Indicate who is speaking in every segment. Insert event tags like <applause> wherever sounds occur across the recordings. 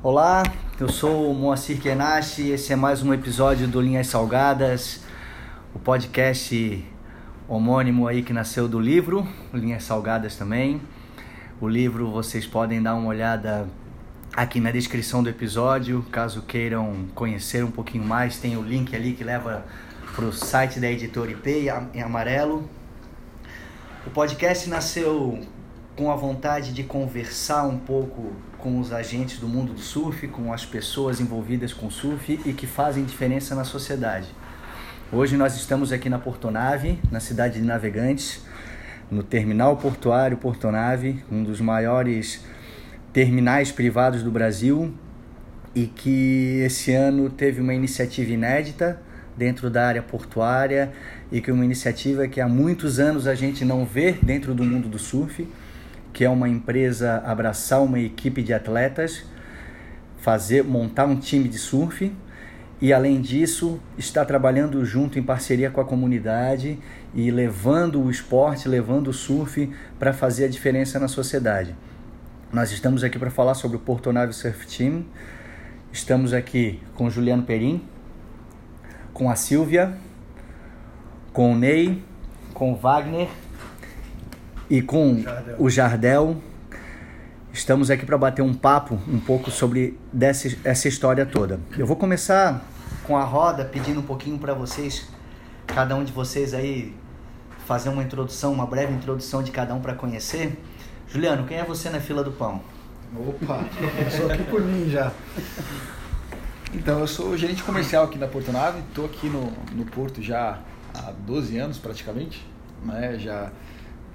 Speaker 1: Olá, eu sou o Moacir Kenashi, esse é mais um episódio do Linhas Salgadas, o podcast homônimo aí que nasceu do livro, Linhas Salgadas também. O livro vocês podem dar uma olhada aqui na descrição do episódio, caso queiram conhecer um pouquinho mais, tem o link ali que leva para o site da editora IP em amarelo. O podcast nasceu com a vontade de conversar um pouco com os agentes do mundo do surf, com as pessoas envolvidas com surf e que fazem diferença na sociedade. Hoje nós estamos aqui na Portonave, na cidade de Navegantes, no terminal portuário Portonave, um dos maiores terminais privados do Brasil e que esse ano teve uma iniciativa inédita dentro da área portuária e que é uma iniciativa que há muitos anos a gente não vê dentro do mundo do surf que é uma empresa abraçar uma equipe de atletas, fazer montar um time de surf e além disso está trabalhando junto em parceria com a comunidade e levando o esporte, levando o surf para fazer a diferença na sociedade. Nós estamos aqui para falar sobre o Porto Nave Surf Team. Estamos aqui com Juliano Perim, com a Silvia, com o Ney, com o Wagner e com Jardel. o Jardel. Estamos aqui para bater um papo um pouco sobre dessa, essa história toda. Eu vou começar com a roda pedindo um pouquinho para vocês, cada um de vocês aí, fazer uma introdução, uma breve introdução de cada um para conhecer. Juliano, quem é você na fila do pão?
Speaker 2: Opa, sou aqui por mim já. Então, eu sou gerente comercial aqui da Porto Nave, estou aqui no, no Porto já há 12 anos praticamente, né? já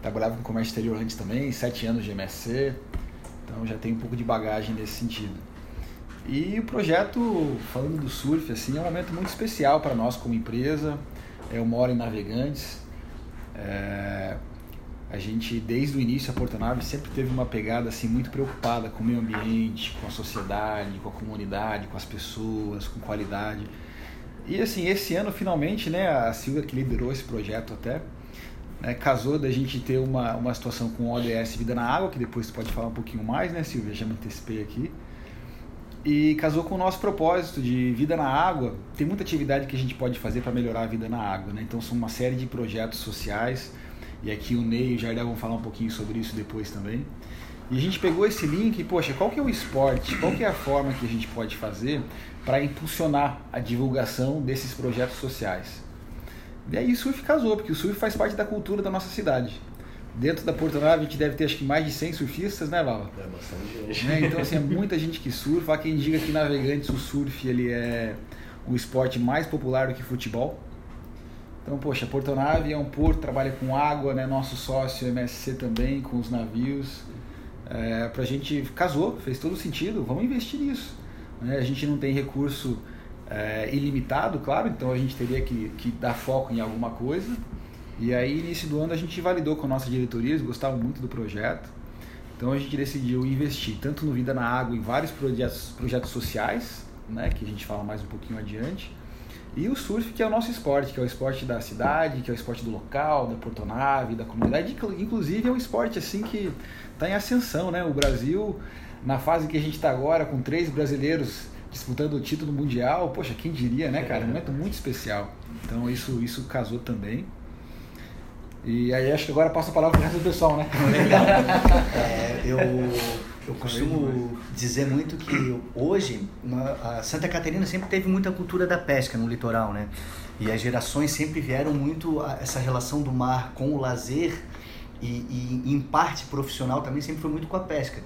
Speaker 2: Trabalhava com comércio exterior antes também, sete anos de MSC, então já tem um pouco de bagagem nesse sentido. E o projeto, falando do surf, assim, é um momento muito especial para nós como empresa. Eu moro em Navegantes. É, a gente, desde o início, a Portonave sempre teve uma pegada assim muito preocupada com o meio ambiente, com a sociedade, com a comunidade, com as pessoas, com qualidade. E assim, esse ano, finalmente, né, a Silvia que liderou esse projeto até, né, casou da gente ter uma, uma situação com ODS Vida na Água, que depois tu pode falar um pouquinho mais, né, Silvia? Já me antecipei aqui. E casou com o nosso propósito de vida na água. Tem muita atividade que a gente pode fazer para melhorar a vida na água, né? Então são uma série de projetos sociais. E aqui o Ney e o Jardel vão falar um pouquinho sobre isso depois também. E a gente pegou esse link e, poxa, qual que é o esporte? Qual que é a forma que a gente pode fazer para impulsionar a divulgação desses projetos sociais? E aí o surf casou, porque o surf faz parte da cultura da nossa cidade. Dentro da Porto Nave a gente deve ter acho que mais de 100 surfistas, né, Val?
Speaker 3: É bastante gente.
Speaker 2: Né? Então, assim, é muita gente que surfa. Há quem diga que navegantes o surf ele é o esporte mais popular do que futebol. Então, poxa, Porto Nave é um porto, trabalha com água, né? Nosso sócio MSC também, com os navios. É, pra gente casou, fez todo sentido, vamos investir nisso. Né? A gente não tem recurso é, ilimitado, claro, então a gente teria que, que dar foco em alguma coisa. E aí, início do ano, a gente validou com a nossa diretoria, eles gostavam muito do projeto. Então a gente decidiu investir tanto no Vida na Água, em vários projetos, projetos sociais, né, que a gente fala mais um pouquinho adiante, e o surf, que é o nosso esporte, que é o esporte da cidade, que é o esporte do local, da portonave, da comunidade, inclusive é um esporte assim que está em ascensão, né? O Brasil, na fase que a gente está agora, com três brasileiros disputando o título mundial, poxa, quem diria, né, cara? Um momento muito especial. Então isso, isso casou também. E aí acho que agora passa a palavra para o resto do pessoal, né?
Speaker 1: Legal. <laughs> É, eu, eu costumo dizer muito que hoje a Santa Catarina sempre teve muita cultura da pesca no litoral, né? E as gerações sempre vieram muito a essa relação do mar com o lazer e, e em parte profissional também sempre foi muito com a pesca.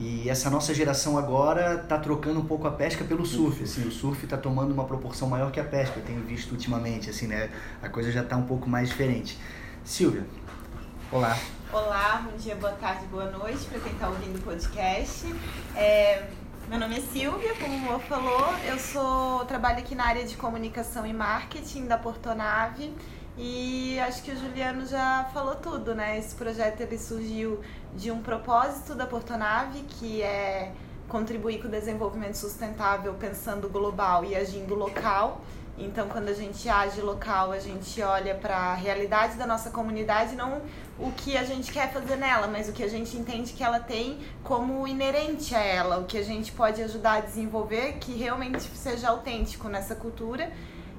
Speaker 1: E essa nossa geração agora está trocando um pouco a pesca pelo surf. Assim, o surf está tomando uma proporção maior que a pesca, eu tenho visto ultimamente. Assim, né? A coisa já está um pouco mais diferente. Silvia, olá.
Speaker 4: Olá, bom dia, boa tarde, boa noite para quem está ouvindo o podcast. É, meu nome é Silvia, como o Mo falou, eu sou trabalho aqui na área de comunicação e marketing da Portonave. E acho que o Juliano já falou tudo, né? Esse projeto ele surgiu de um propósito da Portonave, que é contribuir com o desenvolvimento sustentável pensando global e agindo local. Então, quando a gente age local, a gente olha para a realidade da nossa comunidade, não o que a gente quer fazer nela, mas o que a gente entende que ela tem como inerente a ela, o que a gente pode ajudar a desenvolver que realmente seja autêntico nessa cultura.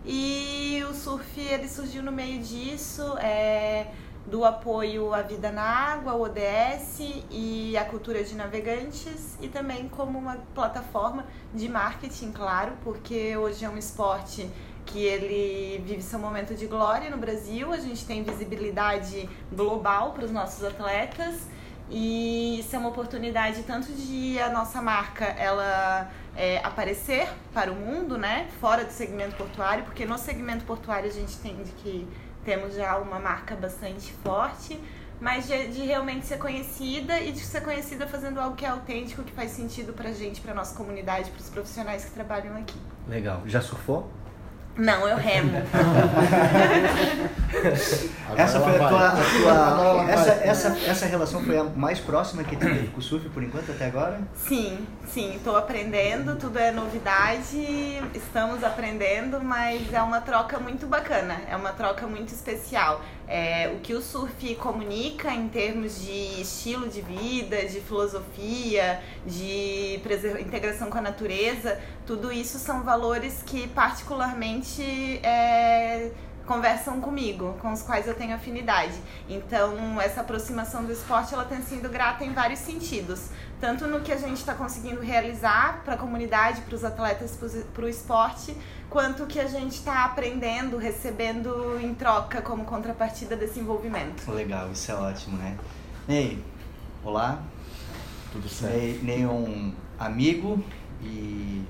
Speaker 4: E o surf ele surgiu no meio disso, é, do apoio à vida na água, o ODS e a cultura de navegantes e também como uma plataforma de marketing, claro, porque hoje é um esporte que ele vive seu momento de glória no Brasil, a gente tem visibilidade global para os nossos atletas e isso é uma oportunidade tanto de a nossa marca ela é, aparecer para o mundo, né, fora do segmento portuário, porque no segmento portuário a gente entende que temos já uma marca bastante forte, mas de, de, realmente ser conhecida e de ser conhecida fazendo algo que é autêntico, que faz sentido pra gente, pra nossa comunidade, pros profissionais que trabalham aqui.
Speaker 1: Legal. Já surfou?
Speaker 4: Não, eu remo. <laughs>
Speaker 1: essa foi a tua. A tua essa, essa, essa relação foi a mais próxima que teve com o surf por enquanto até agora?
Speaker 4: Sim, sim. Estou aprendendo, tudo é novidade, estamos aprendendo, mas é uma troca muito bacana, é uma troca muito especial. É, o que o surf comunica em termos de estilo de vida, de filosofia, de integração com a natureza, tudo isso são valores que particularmente é, conversam comigo, com os quais eu tenho afinidade. Então, essa aproximação do esporte ela tem sido grata em vários sentidos, tanto no que a gente está conseguindo realizar para a comunidade, para os atletas, para o esporte, quanto que a gente está aprendendo, recebendo em troca como contrapartida desse envolvimento.
Speaker 1: Legal, isso é ótimo, né? Ney, olá.
Speaker 2: Tudo certo.
Speaker 1: Ney, Ney é um amigo e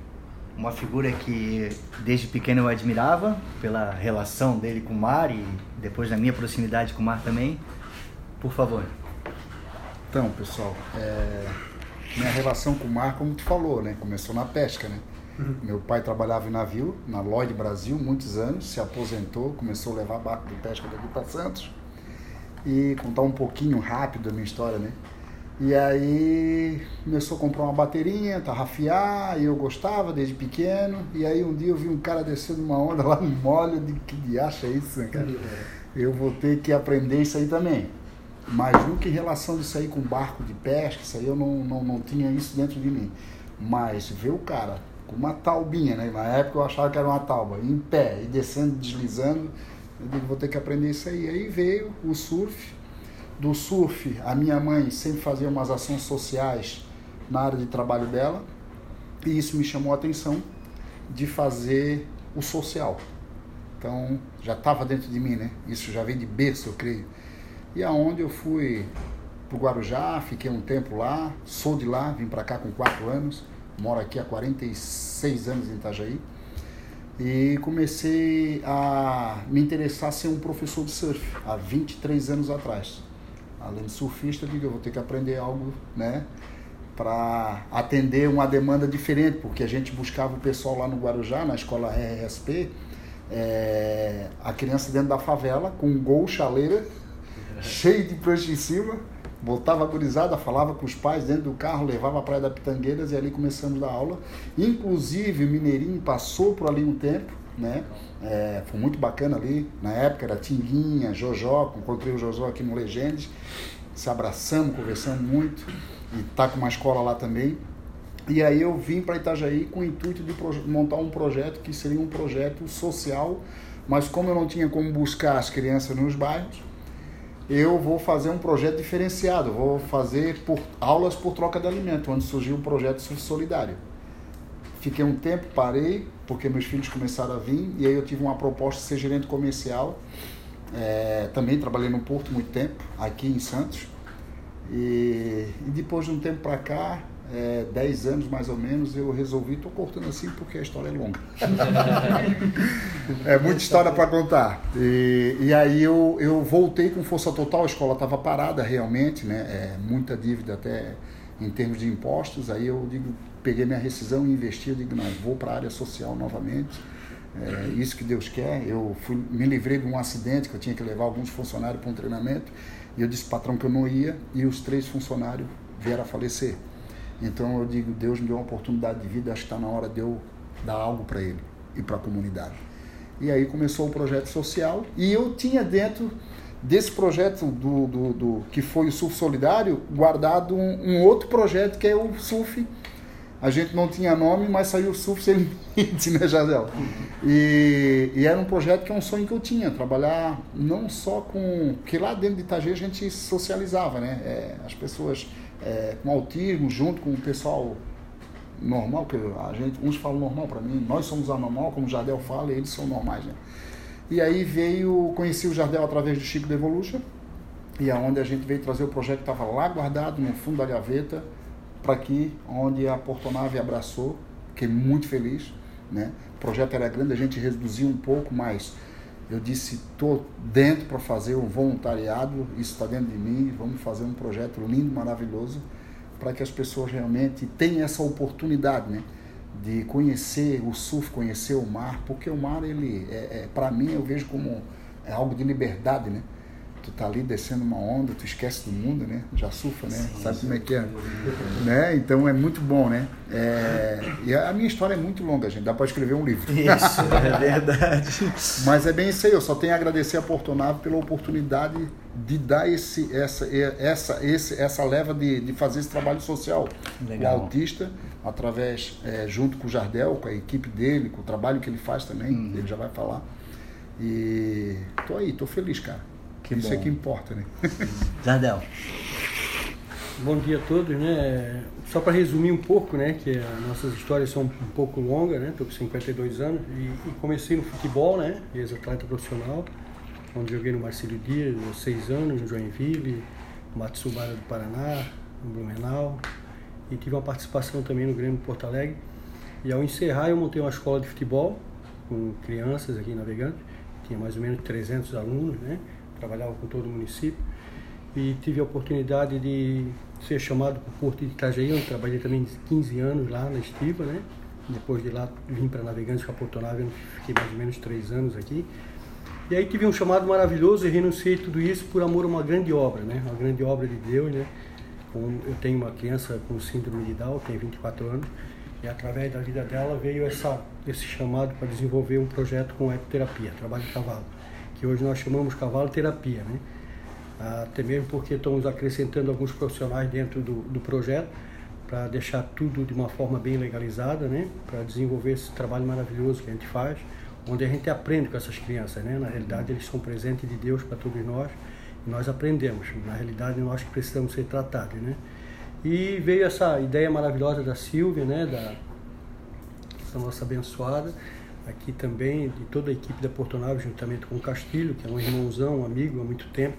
Speaker 1: uma figura que desde pequeno eu admirava pela relação dele com o mar e depois da minha proximidade com o mar também. Por favor.
Speaker 3: Então, pessoal, é... minha relação com o mar, como tu falou, né? Começou na pesca, né? Uhum. Meu pai trabalhava em navio, na Lloyd Brasil, muitos anos, se aposentou, começou a levar barco de pesca daqui para Santos. E contar um pouquinho rápido a minha história, né? E aí começou a comprar uma bateria, tarrafiar, e eu gostava desde pequeno. E aí um dia eu vi um cara descendo uma onda lá <laughs> no molho, de que diacho é isso, né, cara? Eu vou ter que aprender isso aí também. Mas nunca em relação disso aí com barco de pesca, isso aí eu não, não, não tinha isso dentro de mim. Mas ver o cara com uma taubinha, né? Na época eu achava que era uma tauba, em pé, e descendo, deslizando. Eu digo, vou ter que aprender isso aí. Aí veio o surf. Do surf, a minha mãe sempre fazia umas ações sociais na área de trabalho dela. E isso me chamou a atenção de fazer o social. Então, já estava dentro de mim, né? Isso já vem de berço, eu creio. E aonde eu fui para o Guarujá, fiquei um tempo lá, sou de lá, vim para cá com quatro anos moro aqui há 46 anos em Itajaí. E comecei a me interessar em ser um professor de surf há 23 anos atrás. Além de surfista, eu digo, eu vou ter que aprender algo, né? Para atender uma demanda diferente, porque a gente buscava o pessoal lá no Guarujá, na escola RSP, é, a criança dentro da favela, com um gol, chaleira, <laughs> cheio de prancha em cima, Botava a gurizada, falava com os pais dentro do carro, levava a Praia da Pitangueiras e ali começamos a dar aula. Inclusive, o Mineirinho passou por ali um tempo, né? É, foi muito bacana ali. Na época era Tinguinha, Jojó, encontrei o Jojó aqui no Legendes. Se abraçamos, conversamos muito. E tá com uma escola lá também. E aí eu vim para Itajaí com o intuito de montar um projeto que seria um projeto social, mas como eu não tinha como buscar as crianças nos bairros, eu vou fazer um projeto diferenciado, vou fazer por, aulas por troca de alimento, onde surgiu o projeto Solidário. Fiquei um tempo, parei, porque meus filhos começaram a vir, e aí eu tive uma proposta de ser gerente comercial. É, também trabalhei no Porto muito tempo, aqui em Santos. E, e depois de um tempo para cá, é, 10 anos mais ou menos, eu resolvi, estou cortando assim porque a história é longa. <laughs> é muita história para contar. E, e, aí eu, eu voltei com força total, a escola estava parada realmente, né? É, muita dívida até em termos de impostos. Aí eu digo, peguei minha rescisão e investi, eu digo, não, vou para a área social novamente. É isso que Deus quer. Eu fui, me livrei de um acidente que eu tinha que levar alguns funcionários para um treinamento. E eu disse patrão que eu não ia e os três funcionários vieram a falecer. Então eu digo, Deus me deu uma oportunidade de vida, acho que está na hora de eu dar algo para ele e para a comunidade. E aí começou o projeto social e eu tinha dentro desse projeto do, do, do que foi o Surf Solidário guardado um, um, outro projeto que é o Surf. A gente não tinha nome, mas saiu Surf <laughs> né, Jadel? E, e, era um projeto que é um sonho que eu tinha, trabalhar não só com... Porque lá dentro de Itajaí a gente socializava, né? É, as pessoas é, com autismo, junto com o pessoal normal, que a gente, uns falam normal para mim, nós somos anormal, como o Jardel fala, e eles são normais, né? E aí veio, conheci o Jardel através do Chico Devolution, e aonde a gente veio trazer o projeto que estava lá guardado no fundo da gaveta, para aqui, onde a Portonave abraçou, fiquei muito feliz, né? O projeto era grande, a gente reduziu um pouco, mas eu disse, estou dentro para fazer o voluntariado, isso está dentro de mim, vamos fazer um projeto lindo, maravilhoso, para que as pessoas realmente tenham essa oportunidade, né? de conhecer o surf, conhecer o mar, porque o mar, ele, é, é para mim, eu vejo como é algo de liberdade, né? Tu tá ali descendo uma onda, tu esquece do mundo, né? Já surfa, né? Sim, Sabe sim. como é que é? Né? Então é muito bom, né? É... E a minha história é muito longa, gente. Dá para escrever um livro.
Speaker 1: Isso, <laughs> é verdade.
Speaker 3: Mas é bem isso aí. Eu só tenho a agradecer a Portonave pela oportunidade de dar esse, essa, essa, esse, essa leva de, de fazer esse trabalho social. Legal. O autista através, é, junto com o Jardel, com a equipe dele, com o trabalho que ele faz também, uhum. ele já vai falar. E tô aí, tô feliz, cara. Que Isso é bom. é que importa, né? <laughs>
Speaker 1: Jardel.
Speaker 5: Bom dia a todos, né? Só para resumir um pouco, né, que as nossas histórias são um pouco longas, né? Tô com 52 anos e, e comecei no futebol, né? Ex-atleta profissional, onde joguei no Marcílio Dias, seis anos, no Joinville, no Matsubara do Paraná, no Blumenau, e tive uma participação também no Grêmio Porto Alegre. E ao encerrar, eu montei uma escola de futebol com crianças aqui em Navegante, tinha mais ou menos 300 alunos, né? Trabalhava com todo o município. E tive a oportunidade de ser chamado para o Porto de Itajaí, onde trabalhei também 15 anos lá na Estiva, né? Depois de lá vim para Navegantes com a Porto Nave, fiquei mais ou menos 3 anos aqui. E aí tive um chamado maravilhoso e renunciei tudo isso por amor a uma grande obra, né? Uma grande obra de Deus, né? eu tenho uma criança com síndrome de Down, tem 24 anos, e através da vida dela veio essa, esse chamado para desenvolver um projeto com ecoterapia, trabalho de cavalo, que hoje nós chamamos cavalo terapia, né? Até mesmo porque estamos acrescentando alguns profissionais dentro do, do projeto para deixar tudo de uma forma bem legalizada, né? Para desenvolver esse trabalho maravilhoso que a gente faz, onde a gente aprende com essas crianças, né? Na realidade eles são presentes de Deus para todos nós nós aprendemos. Na realidade, nós que precisamos ser tratados, né? E veio essa ideia maravilhosa da Silvia, né? Da essa nossa abençoada, aqui também de toda a equipe da Portonave, juntamente com o Castilho, que é um irmãozão, um amigo há muito tempo,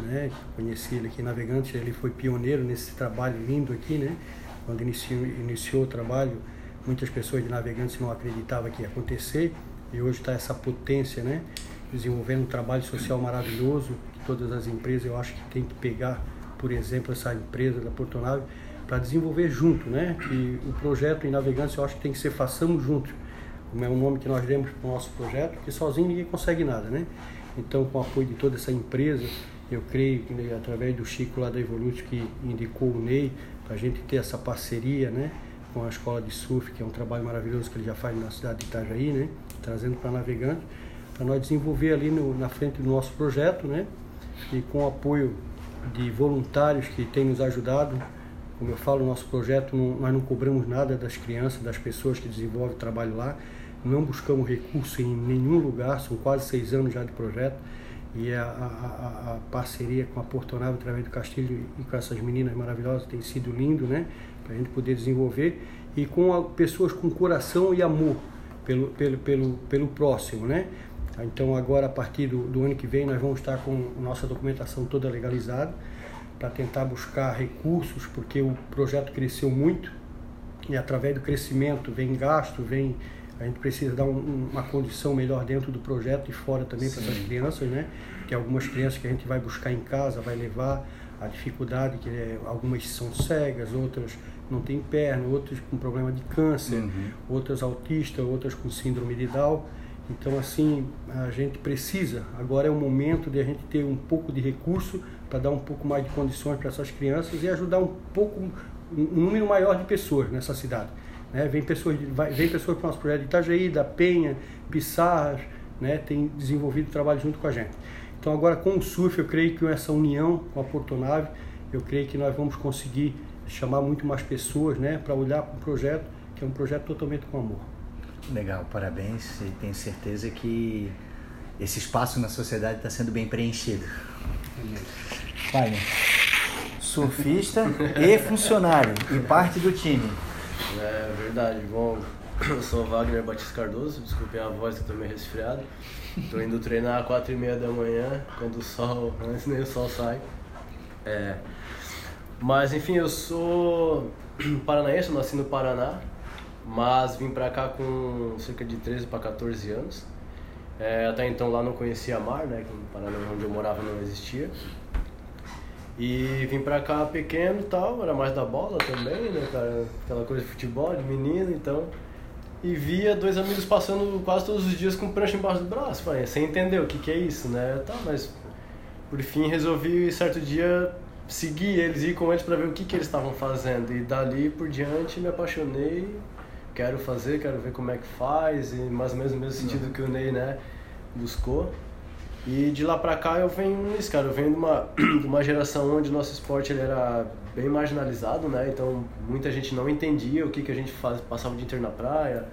Speaker 5: né? Conheci ele aqui em Navegante, ele foi pioneiro nesse trabalho lindo aqui, né? Quando iniciou, iniciou o trabalho, muitas pessoas de Navegantes não acreditavam que ia acontecer e hoje está essa potência, né? Desenvolvendo um trabalho social maravilhoso, todas as empresas, eu acho que tem que pegar, por exemplo, essa empresa da Portonave para desenvolver junto, né? Que o projeto em navegância eu acho que tem que ser façamos juntos, como é o nome que nós demos para o nosso projeto, porque sozinho ninguém consegue nada, né? Então, com o apoio de toda essa empresa, eu creio que né, através do Chico lá da Evolute que indicou o Ney, para a gente ter essa parceria, né? Com a escola de surf, que é um trabalho maravilhoso que ele já faz na cidade de Itajaí, né? Trazendo para navegante, para nós desenvolver ali no, na frente do nosso projeto, né? e com o apoio de voluntários que têm nos ajudado. Como eu falo, nosso projeto, nós não cobramos nada das crianças, das pessoas que desenvolvem o trabalho lá, não buscamos recurso em nenhum lugar, são quase seis anos já de projeto e a, a, a parceria com a Portonave através do Castilho e com essas meninas maravilhosas tem sido lindo, né? Para a gente poder desenvolver e com a, pessoas com coração e amor pelo, pelo, pelo, pelo próximo, né? Então agora a partir do, do ano que vem nós vamos estar com nossa documentação toda legalizada para tentar buscar recursos, porque o projeto cresceu muito e através do crescimento vem gasto, vem a gente precisa dar um, uma condição melhor dentro do projeto e fora também para essas crianças, né? Que algumas crianças que a gente vai buscar em casa, vai levar a dificuldade que é, algumas são cegas, outras não têm perna, outras com problema de câncer, uhum. outras autistas, outras com síndrome de Down. Então, assim, a gente precisa, agora é o momento de a gente ter um pouco de recurso para dar um pouco mais de condições para essas crianças e ajudar um pouco um número maior de pessoas nessa cidade. Né? Vem pessoas, vai, vem pessoas para o nosso projeto de Itajaí, da Penha, Pissarras, né? tem desenvolvido trabalho junto com a gente. Então agora com o surf, eu creio que com essa união com a Portonave, eu creio que nós vamos conseguir chamar muito mais pessoas né? para olhar para o projeto, que é um projeto totalmente com amor.
Speaker 1: Legal, parabéns e tenho certeza que esse espaço na sociedade está sendo bem preenchido. Vai, surfista e funcionário e parte do time.
Speaker 6: É verdade. Bom, eu sou Wagner Batista Cardoso, desculpem a voz que tô meio resfriado. Tô indo treinar às quatro e meia da manhã, quando o sol, <laughs> antes nem o sol sai. É, mas enfim, eu sou <clears throat> paranaense, nasci no Paraná, mas vim pra cá com cerca de 13 para 14 anos. É, até então lá não conhecia mar, né, que no Paraná onde eu morava não existia. E vim pra cá pequeno e tal, era mais da bola também, né, cara? Aquela coisa de futebol, de menino, então. E via dois amigos passando quase todos os dias com prancha embaixo do braço. Falei, você entendeu o que, que é isso, né? Tá, mas por fim resolvi certo dia seguir eles, ir com eles para ver o que, que eles estavam fazendo. E dali por diante me apaixonei, quero fazer, quero ver como é que faz, e mais ou menos no mesmo sentido que o Ney, né, buscou. E de lá pra cá eu venho nisso, cara. Eu venho de uma, <clears throat> de uma geração onde o nosso esporte ele era bem marginalizado, né? Então muita gente não entendia o que, que a gente faz, passava o dia inteiro na praia.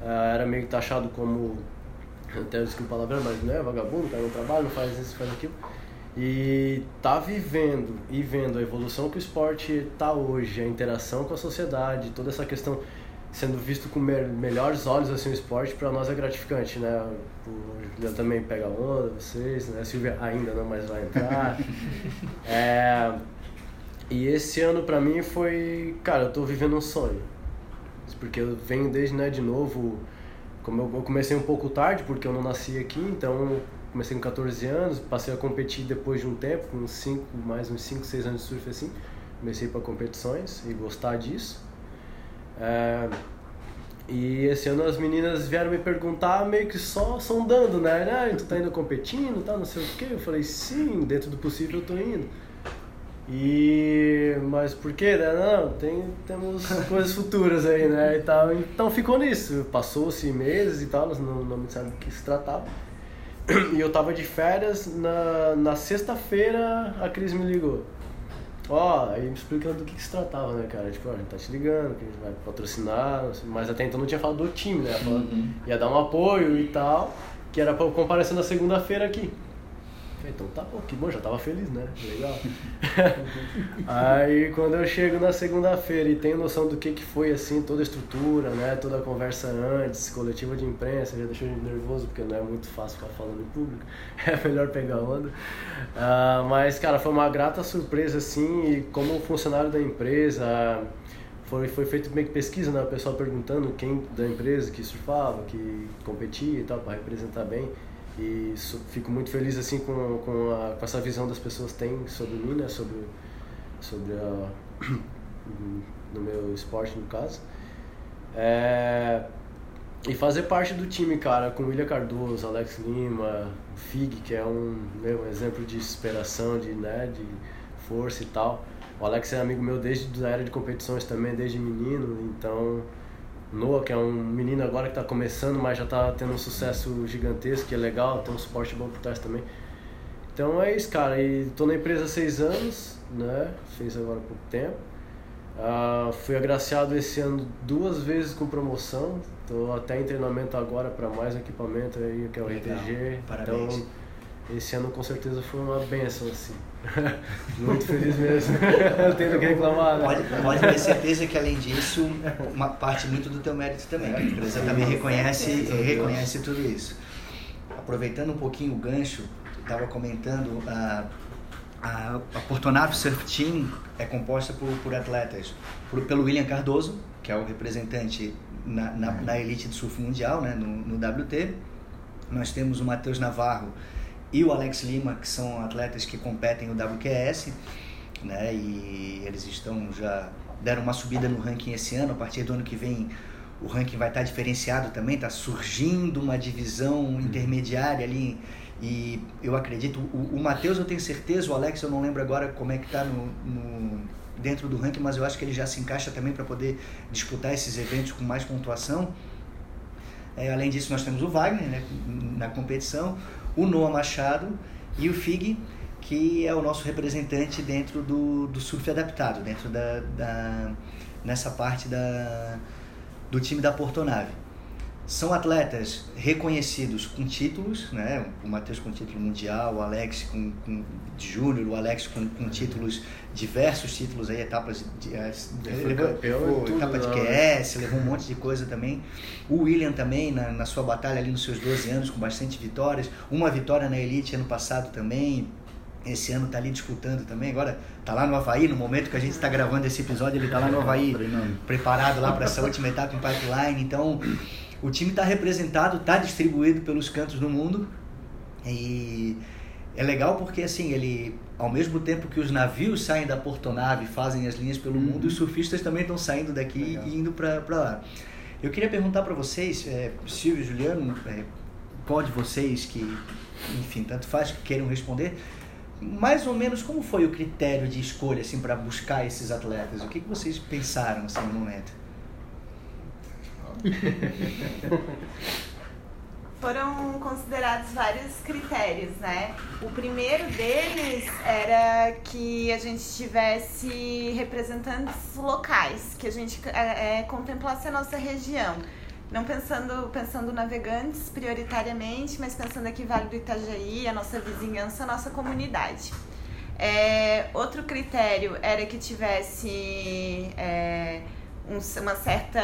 Speaker 6: Uh, era meio taxado como, até desculpa a palavra, mas né, vagabundo, cara, não trabalha, não faz isso, faz aquilo. E tá vivendo e vendo a evolução que o esporte tá hoje, a interação com a sociedade, toda essa questão sendo visto com me melhores olhos assim o esporte para nós é gratificante né? O Juliano também pega onda vocês né? A Silvia ainda não mas vai entrar. <laughs> É, e esse ano para mim foi cara eu tô vivendo um sonho. Porque eu venho desde né de novo como eu, eu comecei um pouco tarde porque eu não nasci aqui então comecei com 14 anos passei a competir depois de um tempo com cinco mais uns 5, 6 anos de surf assim. Comecei para competições e gostar disso é, e esse ano as meninas vieram me perguntar meio que só sondando, né? Ah, tu tá indo competindo, tá, não sei o quê. Eu falei, sim, dentro do possível eu tô indo. E... Mas por quê? Né? Não, tem, temos <laughs> coisas futuras aí, né? E tal. Então ficou nisso. Passou-se meses e tal, não, não me sabe do que se tratava. E eu tava de férias, na, na sexta-feira a Cris me ligou. Ó, aí me explicando do que, que se tratava, né, cara? Tipo, ó, a gente tá te ligando, que a gente vai patrocinar, mas até então não tinha falado do time, né? Falando, uhum. Ia dar um apoio e tal, que era pra comparecer na segunda-feira aqui. Então tá bom, que bom, já tava feliz, né? Legal. <laughs> aí quando eu chego na segunda-feira e tenho noção do que, que foi, assim, toda a estrutura, né? Toda a conversa antes, coletiva de imprensa, já deixou nervoso, porque não é muito fácil ficar falando em público. <laughs> É melhor pegar onda. Uh, mas, cara, foi uma grata surpresa, assim, e como funcionário da empresa... Foi, foi feito meio que pesquisa, né? O pessoal perguntando quem da empresa que surfava, que competia e tal, para representar bem. E fico muito feliz assim com, com, a, com essa visão das pessoas têm sobre mim, né? Sobre, sobre a, <clears throat> no meu esporte, no caso. É, e fazer parte do time, cara, com William Cardoso, Alex Lima, Fig, que é um, meu, um exemplo de inspiração, de, né, de força e tal. O Alex é amigo meu desde a era de competições também, desde menino, então Noah, que é um menino agora que está começando, mas já está tendo um sucesso gigantesco, que é legal, tem um suporte bom por trás também. Então é isso, cara. E tô na empresa há seis anos, né? Fez agora pouco tempo. Uh, fui agraciado esse ano duas vezes com promoção. Tô até em treinamento agora para mais equipamento aí, que é o Legal. RTG. Parabéns. Então, esse ano com certeza foi uma benção, assim. <laughs> Muito feliz mesmo. <laughs> Não tenho que reclamar. Né?
Speaker 1: Pode, pode ter certeza que além disso, uma parte muito do teu mérito também. A empresa também reconhece, reconhece tudo isso. Aproveitando um pouquinho o gancho, estava comentando, a, a, a Portonave Surf Team é composta por, por atletas, por, pelo William Cardoso, que é o representante na, na, na elite do surf mundial, né, no, no WT. Nós temos o Matheus Navarro, e o Alex Lima, que são atletas que competem no WQS, né? E eles estão já deram uma subida no ranking esse ano. A partir do ano que vem, o ranking vai estar diferenciado também. Está surgindo uma divisão uhum. intermediária ali. E eu acredito, o, o Matheus eu tenho certeza, o Alex eu não lembro agora como é que está no, no, dentro do ranking, mas eu acho que ele já se encaixa também para poder disputar esses eventos com mais pontuação. É, além disso, nós temos o Wagner né, na competição, o Noah Machado e o Fig, que é o nosso representante dentro do, do surf adaptado, dentro da, da nessa parte da, do time da Portonave. São atletas reconhecidos com títulos, né? o Matheus com título mundial, o Alex com, com de júnior, o Alex com, com títulos, diversos títulos aí, etapas de, eh, levou, levou, etapa de QS, levou um monte de coisa também. O William também, na, na sua batalha ali nos seus 12 anos, com bastante vitórias. Uma vitória na Elite ano passado também, esse ano está ali disputando também. Agora está lá no Havaí, no momento que a gente está gravando esse episódio, ele está lá no Havaí, preparado lá para essa última etapa em pipeline. Então, o time está representado, está distribuído pelos cantos do mundo e é legal porque assim ele ao mesmo tempo que os navios saem da portonave fazem as linhas pelo uhum. mundo os surfistas também estão saindo daqui legal. e indo para lá eu queria perguntar para vocês é, Silvio Juliano é, pode vocês que enfim tanto faz que queiram responder mais ou menos como foi o critério de escolha assim para buscar esses atletas o que, que vocês pensaram assim no momento <laughs>
Speaker 4: Foram considerados vários critérios, né? O primeiro deles era que a gente tivesse representantes locais, que a gente é, é, contemplasse a nossa região. Não pensando, pensando navegantes prioritariamente, mas pensando aqui Vale do Itajaí, a nossa vizinhança, a nossa comunidade. É, outro critério era que tivesse é, um, uma certa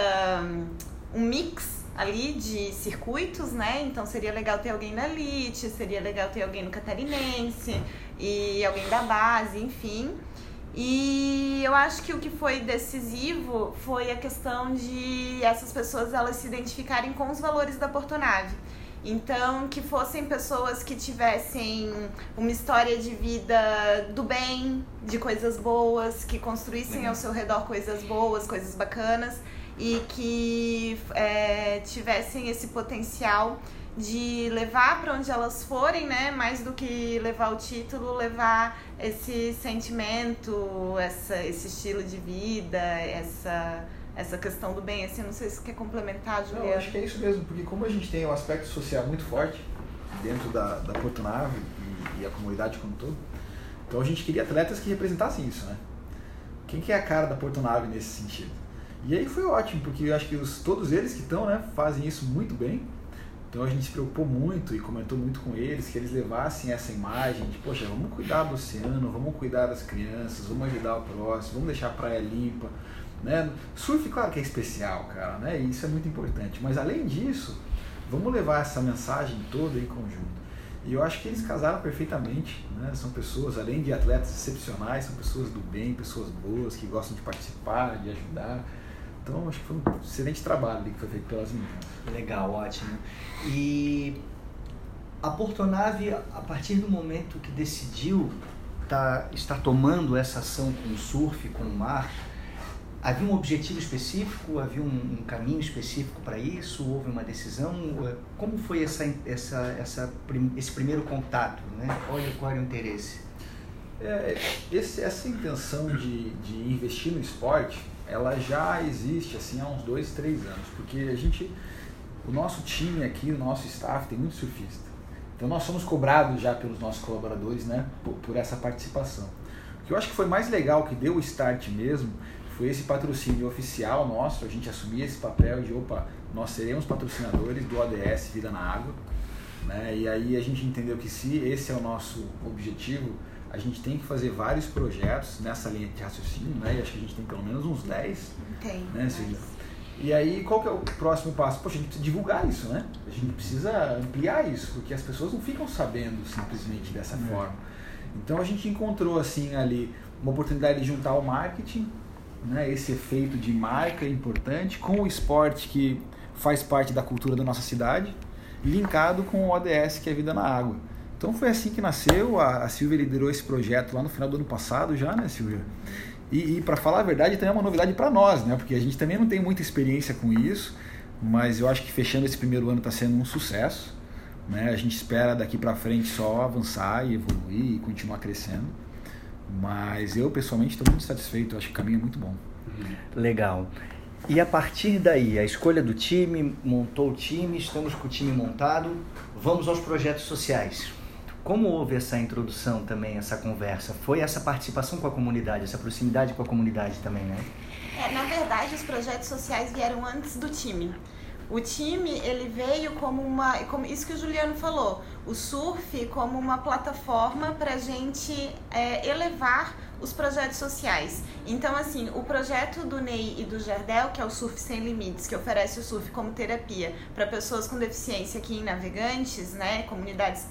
Speaker 4: um mix ali de circuitos, né? Então seria legal ter alguém na Elite, seria legal ter alguém no Catarinense e alguém da base, enfim. E eu acho que o que foi decisivo foi a questão de essas pessoas elas se identificarem com os valores da Portonave. Então, que fossem pessoas que tivessem uma história de vida do bem, de coisas boas, que construíssem ao seu redor coisas boas, coisas bacanas e que é, tivessem esse potencial de levar para onde elas forem, né? Mais do que levar o título, levar esse sentimento, essa, esse estilo de vida, essa, essa questão do bem. Assim, não sei se quer complementar, Juliana.
Speaker 2: Não, acho que é isso mesmo, porque como a gente tem um aspecto social muito forte dentro da, da Porto Nave e, e a comunidade como um todo, então a gente queria atletas que representassem isso, né? Quem que é a cara da Porto Nave nesse sentido? E aí foi ótimo, porque eu acho que os, todos eles que estão, né, fazem isso muito bem. Então a gente se preocupou muito e comentou muito com eles que eles levassem essa imagem de, poxa, vamos cuidar do oceano, vamos cuidar das crianças, vamos ajudar o próximo, vamos deixar a praia limpa. Né? Surf, claro que é especial, cara, né? E isso é muito importante. Mas além disso, vamos levar essa mensagem toda em conjunto. E eu acho que eles casaram perfeitamente. Né? São pessoas, além de atletas excepcionais, são pessoas do bem, pessoas boas, que gostam de participar, de ajudar. Então, acho que foi um excelente trabalho que foi feito pelas meninas.
Speaker 1: Legal, ótimo. E a Portonave, a partir do momento que decidiu tá, estar tomando essa ação com o surf, com o mar, havia um objetivo específico, havia um, um caminho específico para isso, houve uma decisão? Como foi essa, essa, essa, esse primeiro contato? Né? Qual, qual era o interesse?
Speaker 2: É, esse, essa intenção de, de investir no esporte ela já existe assim há uns dois, três anos, porque a gente, o nosso time aqui, o nosso staff tem muito surfista. Então nós somos cobrados já pelos nossos colaboradores, né, por, por essa participação. O que eu acho que foi mais legal, que deu o start mesmo, foi esse patrocínio oficial nosso, a gente assumir esse papel de, opa, nós seremos patrocinadores do ODS Vida na Água, né, e aí a gente entendeu que se esse é o nosso objetivo, a gente tem que fazer vários projetos nessa linha de raciocínio, né? E acho que a gente tem pelo menos uns 10.
Speaker 4: Tem.
Speaker 2: Né, E aí, qual que é o próximo passo? Poxa, a gente precisa divulgar isso, né? A gente precisa ampliar isso, porque as pessoas não ficam sabendo simplesmente dessa é. forma. Então a gente encontrou assim ali uma oportunidade de juntar o marketing, né, esse efeito de marca importante, com o esporte que faz parte da cultura da nossa cidade, linkado com o ODS, que é a vida na água. Então foi assim que nasceu, a, a Silvia liderou esse projeto lá no final do ano passado já, né Silvia? E, e para falar a verdade também é uma novidade para nós, né? Porque a gente também não tem muita experiência com isso, mas eu acho que fechando esse primeiro ano está sendo um sucesso. Né? A gente espera daqui para frente só avançar e evoluir e continuar crescendo. Mas eu, pessoalmente, estou muito satisfeito. Acho que o caminho é muito bom.
Speaker 1: Legal. E a partir daí, a escolha do time, montou o time, estamos com o time montado, vamos aos projetos sociais. Como houve essa introdução também, essa conversa? Foi essa participação com a comunidade, essa proximidade com a comunidade também, né?
Speaker 4: É, na verdade, os projetos sociais vieram antes do time. O time ele veio como uma, como isso que o Juliano falou, o surf como uma plataforma para a gente é, elevar os projetos sociais. Então, assim, o projeto do Ney e do Jardel, que é o Surf Sem Limites, que oferece o surf como terapia para pessoas com deficiência aqui em Navegantes, né, comunidades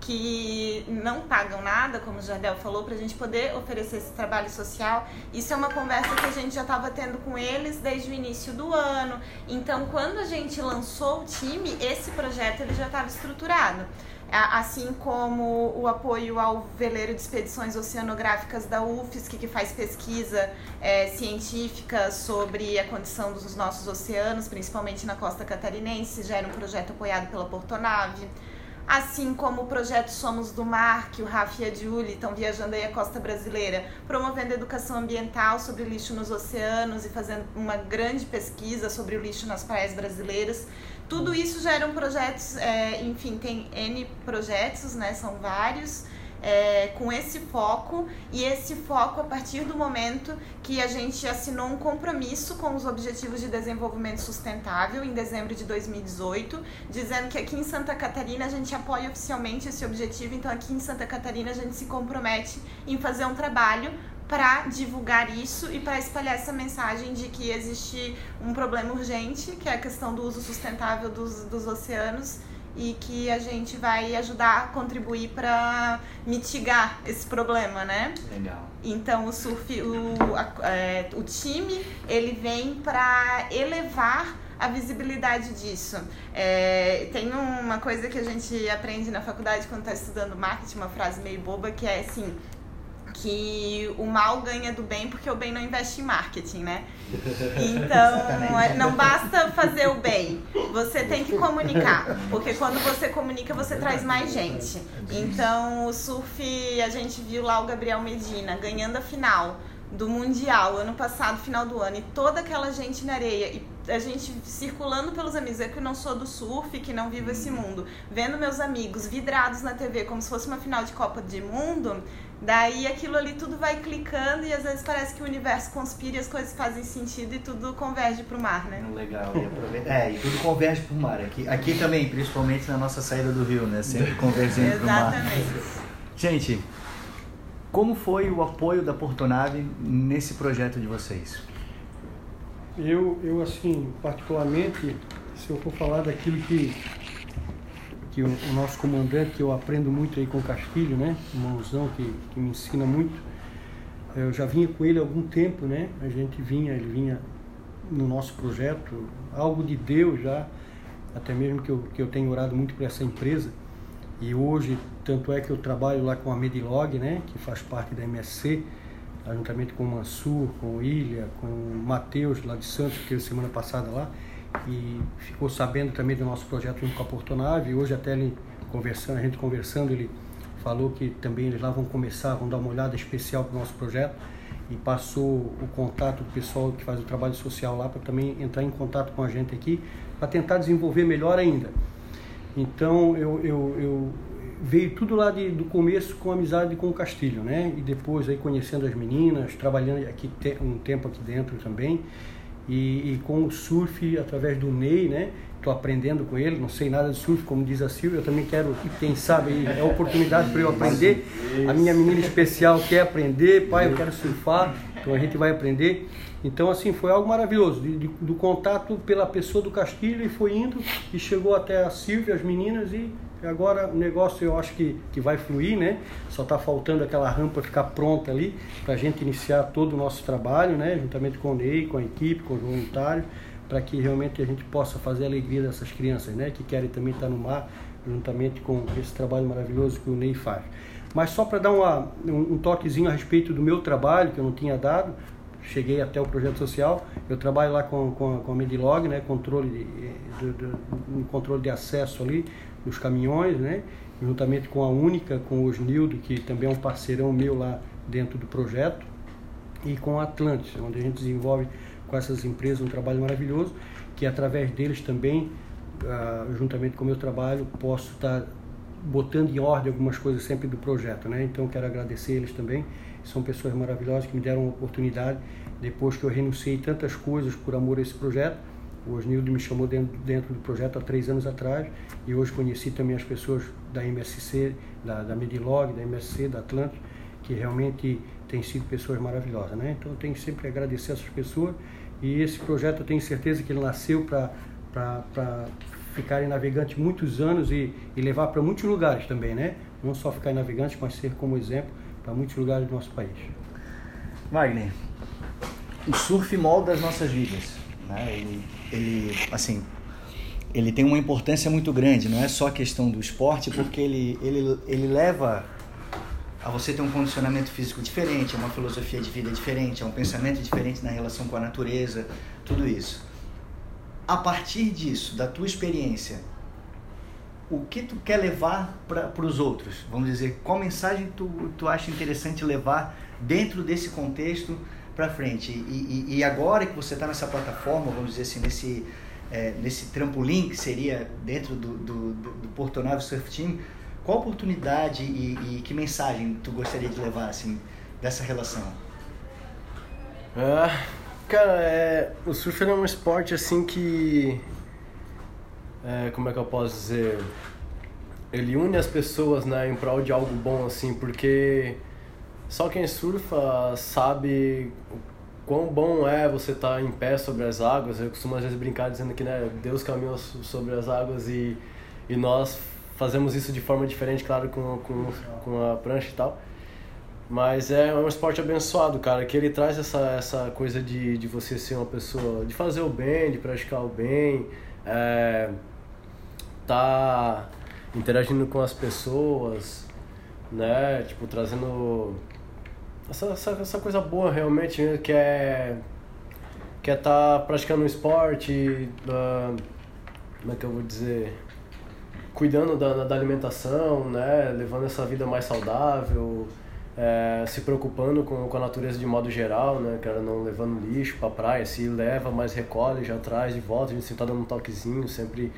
Speaker 4: que não pagam nada, como o Jardel falou, para a gente poder oferecer esse trabalho social. Isso é uma conversa que a gente já estava tendo com eles desde o início do ano. Então, quando a gente lançou o time, esse projeto ele já estava estruturado. Assim como o apoio ao veleiro de expedições oceanográficas da UFSC, que faz pesquisa é, científica sobre a condição dos nossos oceanos, principalmente na costa catarinense, já era um projeto apoiado pela Portonave assim como o projeto Somos do Mar, que o Rafa e a Julie estão viajando aí a costa brasileira, promovendo educação ambiental sobre lixo nos oceanos e fazendo uma grande pesquisa sobre o lixo nas praias brasileiras. Tudo isso já eram projetos, é, enfim, tem N projetos, né, são vários, é, com esse foco e esse foco a partir do momento que a gente assinou um compromisso com os Objetivos de Desenvolvimento Sustentável em dezembro de 2018, dizendo que aqui em Santa Catarina a gente apoia oficialmente esse objetivo, então aqui em Santa Catarina a gente se compromete em fazer um trabalho para divulgar isso e para espalhar essa mensagem de que existe um problema urgente, que é a questão do uso sustentável dos, dos oceanos e que a gente vai ajudar a contribuir para mitigar esse problema, né?
Speaker 1: Legal.
Speaker 4: Então o surf, o, a, é, o time, ele vem para elevar a visibilidade disso. É, tem uma coisa que a gente aprende na faculdade quando está estudando marketing, uma frase meio boba, que é assim, que o mal ganha do bem porque o bem não investe em marketing, né? Então, é, não basta fazer o bem, você tem que comunicar, porque quando você comunica, você traz mais gente. Então, o surf, a gente viu lá o Gabriel Medina ganhando a final do Mundial ano passado, final do ano, e toda aquela gente na areia, e a gente circulando pelos amigos, eu que não sou do surf, que não vivo esse mundo, vendo meus amigos vidrados na TV como se fosse uma final de Copa de Mundo, Daí aquilo ali tudo vai clicando e às vezes parece que o universo conspira e as coisas fazem sentido e tudo converge para o mar, né?
Speaker 1: Legal, e aproveita... É, e tudo converge para o mar. Aqui, aqui também, principalmente na nossa saída do rio, né? Sempre convergendo para o mar.
Speaker 4: Exatamente.
Speaker 1: Gente, como foi o apoio da Portonave nesse projeto de vocês?
Speaker 5: Eu, eu assim, particularmente, se eu for falar daquilo que que o, o, nosso comandante, que eu aprendo muito aí com o Castilho, né? Irmãozão que, que me ensina muito. Eu já vinha com ele há algum tempo, né? A gente vinha, ele vinha no nosso projeto, algo de Deus já, até mesmo que eu, que eu tenho orado muito por essa empresa. E hoje, tanto é que eu trabalho lá com a Medilog, né? Que faz parte da MSC, juntamente com o Mansur, com o Ilha, com o Matheus lá de Santos, que semana passada lá e ficou sabendo também do nosso projeto junto com a Portonave. Hoje até ele conversando, a gente conversando, ele falou que também eles lá vão começar, vão dar uma olhada especial para o nosso projeto e passou o contato do pessoal que faz o trabalho social lá para também entrar em contato com a gente aqui para tentar desenvolver melhor ainda. Então eu, eu, eu veio tudo lá de, do começo com amizade com o Castilho, né? E depois aí conhecendo as meninas, trabalhando aqui um tempo aqui dentro também e, e, com o surf através do Ney, né? Estou aprendendo com ele, não sei nada de surf, como diz a Silvia, eu também quero, quem sabe, é oportunidade para eu aprender. A minha menina especial quer aprender, pai, eu quero surfar, então a gente vai aprender. Então, assim, foi algo maravilhoso, de, de, do contato pela pessoa do Castilho e foi indo e chegou até a Silvia, as meninas e Agora o negócio eu acho que, que vai fluir, né? Só está faltando aquela rampa ficar pronta ali para a gente iniciar todo o nosso trabalho, né? Juntamente com o Ney, com a equipe, com o voluntário, para que realmente a gente possa fazer a alegria dessas crianças, né? Que querem também estar no mar, juntamente com esse trabalho maravilhoso que o Ney faz. Mas só para dar uma, um, um toquezinho a respeito do meu trabalho, que eu não tinha dado, cheguei até o projeto social. Eu trabalho lá com, com, com a Medilog, né, controle de, de, de, controle de acesso ali nos caminhões, né, juntamente com a Única, com o Osnildo, que também é um parceirão meu lá dentro do projeto e com a Atlantis, onde a gente desenvolve com essas empresas um trabalho maravilhoso, que através deles também, uh, juntamente com o meu trabalho, posso estar botando em ordem algumas coisas sempre do projeto, né? Então quero agradecer eles também, são pessoas maravilhosas que me deram a oportunidade depois que eu renunciei tantas coisas por amor a esse projeto. O Osnildo me chamou dentro, dentro do projeto há três anos atrás e hoje conheci também as pessoas da MSC, da, da Medilog, da MSC, da Atlântico, que realmente têm sido pessoas maravilhosas, né? Então eu tenho que sempre agradecer essas pessoas e esse projeto eu tenho certeza que ele nasceu para ficarem navegantes muitos anos e, e levar para muitos lugares também, né? Não só ficar navegantes, mas ser como exemplo para muitos lugares do nosso país.
Speaker 1: Wagner, o surf molda as nossas vidas, né? Ele, ele, assim, ele tem uma importância muito grande, não é só a questão do esporte, porque ele, ele, ele leva a você ter um condicionamento físico diferente, é uma filosofia de vida diferente, é um pensamento diferente na relação com a natureza, tudo isso. A partir disso, da tua experiência, o que tu quer levar para os outros? Vamos dizer, qual mensagem tu, tu acha interessante levar dentro desse contexto para frente? E, e, e, agora que você está nessa plataforma, vamos dizer assim, nesse, é, nesse trampolim que seria dentro do, do, do, do Porto Nave Surf Team, qual oportunidade e, e, que mensagem tu gostaria de levar assim dessa relação?
Speaker 6: Ah, cara, é, o surf é um esporte assim que é, como é que eu posso dizer ele une as pessoas né em prol de algo bom assim porque só quem surfa sabe quão bom é você estar tá em pé sobre as águas eu costumo às vezes brincar dizendo que né Deus caminhou sobre as águas e e nós fazemos isso de forma diferente, claro, com, com, com a prancha e tal. Mas é um esporte abençoado, cara, que ele traz essa, essa coisa de, de você ser uma pessoa, de fazer o bem, de praticar o bem, é, tá interagindo com as pessoas, né, tipo, trazendo essa, essa, essa coisa boa realmente, né, que é que é tá praticando um esporte, uh, como é que eu vou dizer? Cuidando da, da alimentação, né, levando essa vida mais saudável, é, se preocupando com, com a natureza de modo geral, né, cara, não levando lixo para praia, se leva, mais recolhe, já traz de volta, a gente sempre tá dando um toquezinho, sempre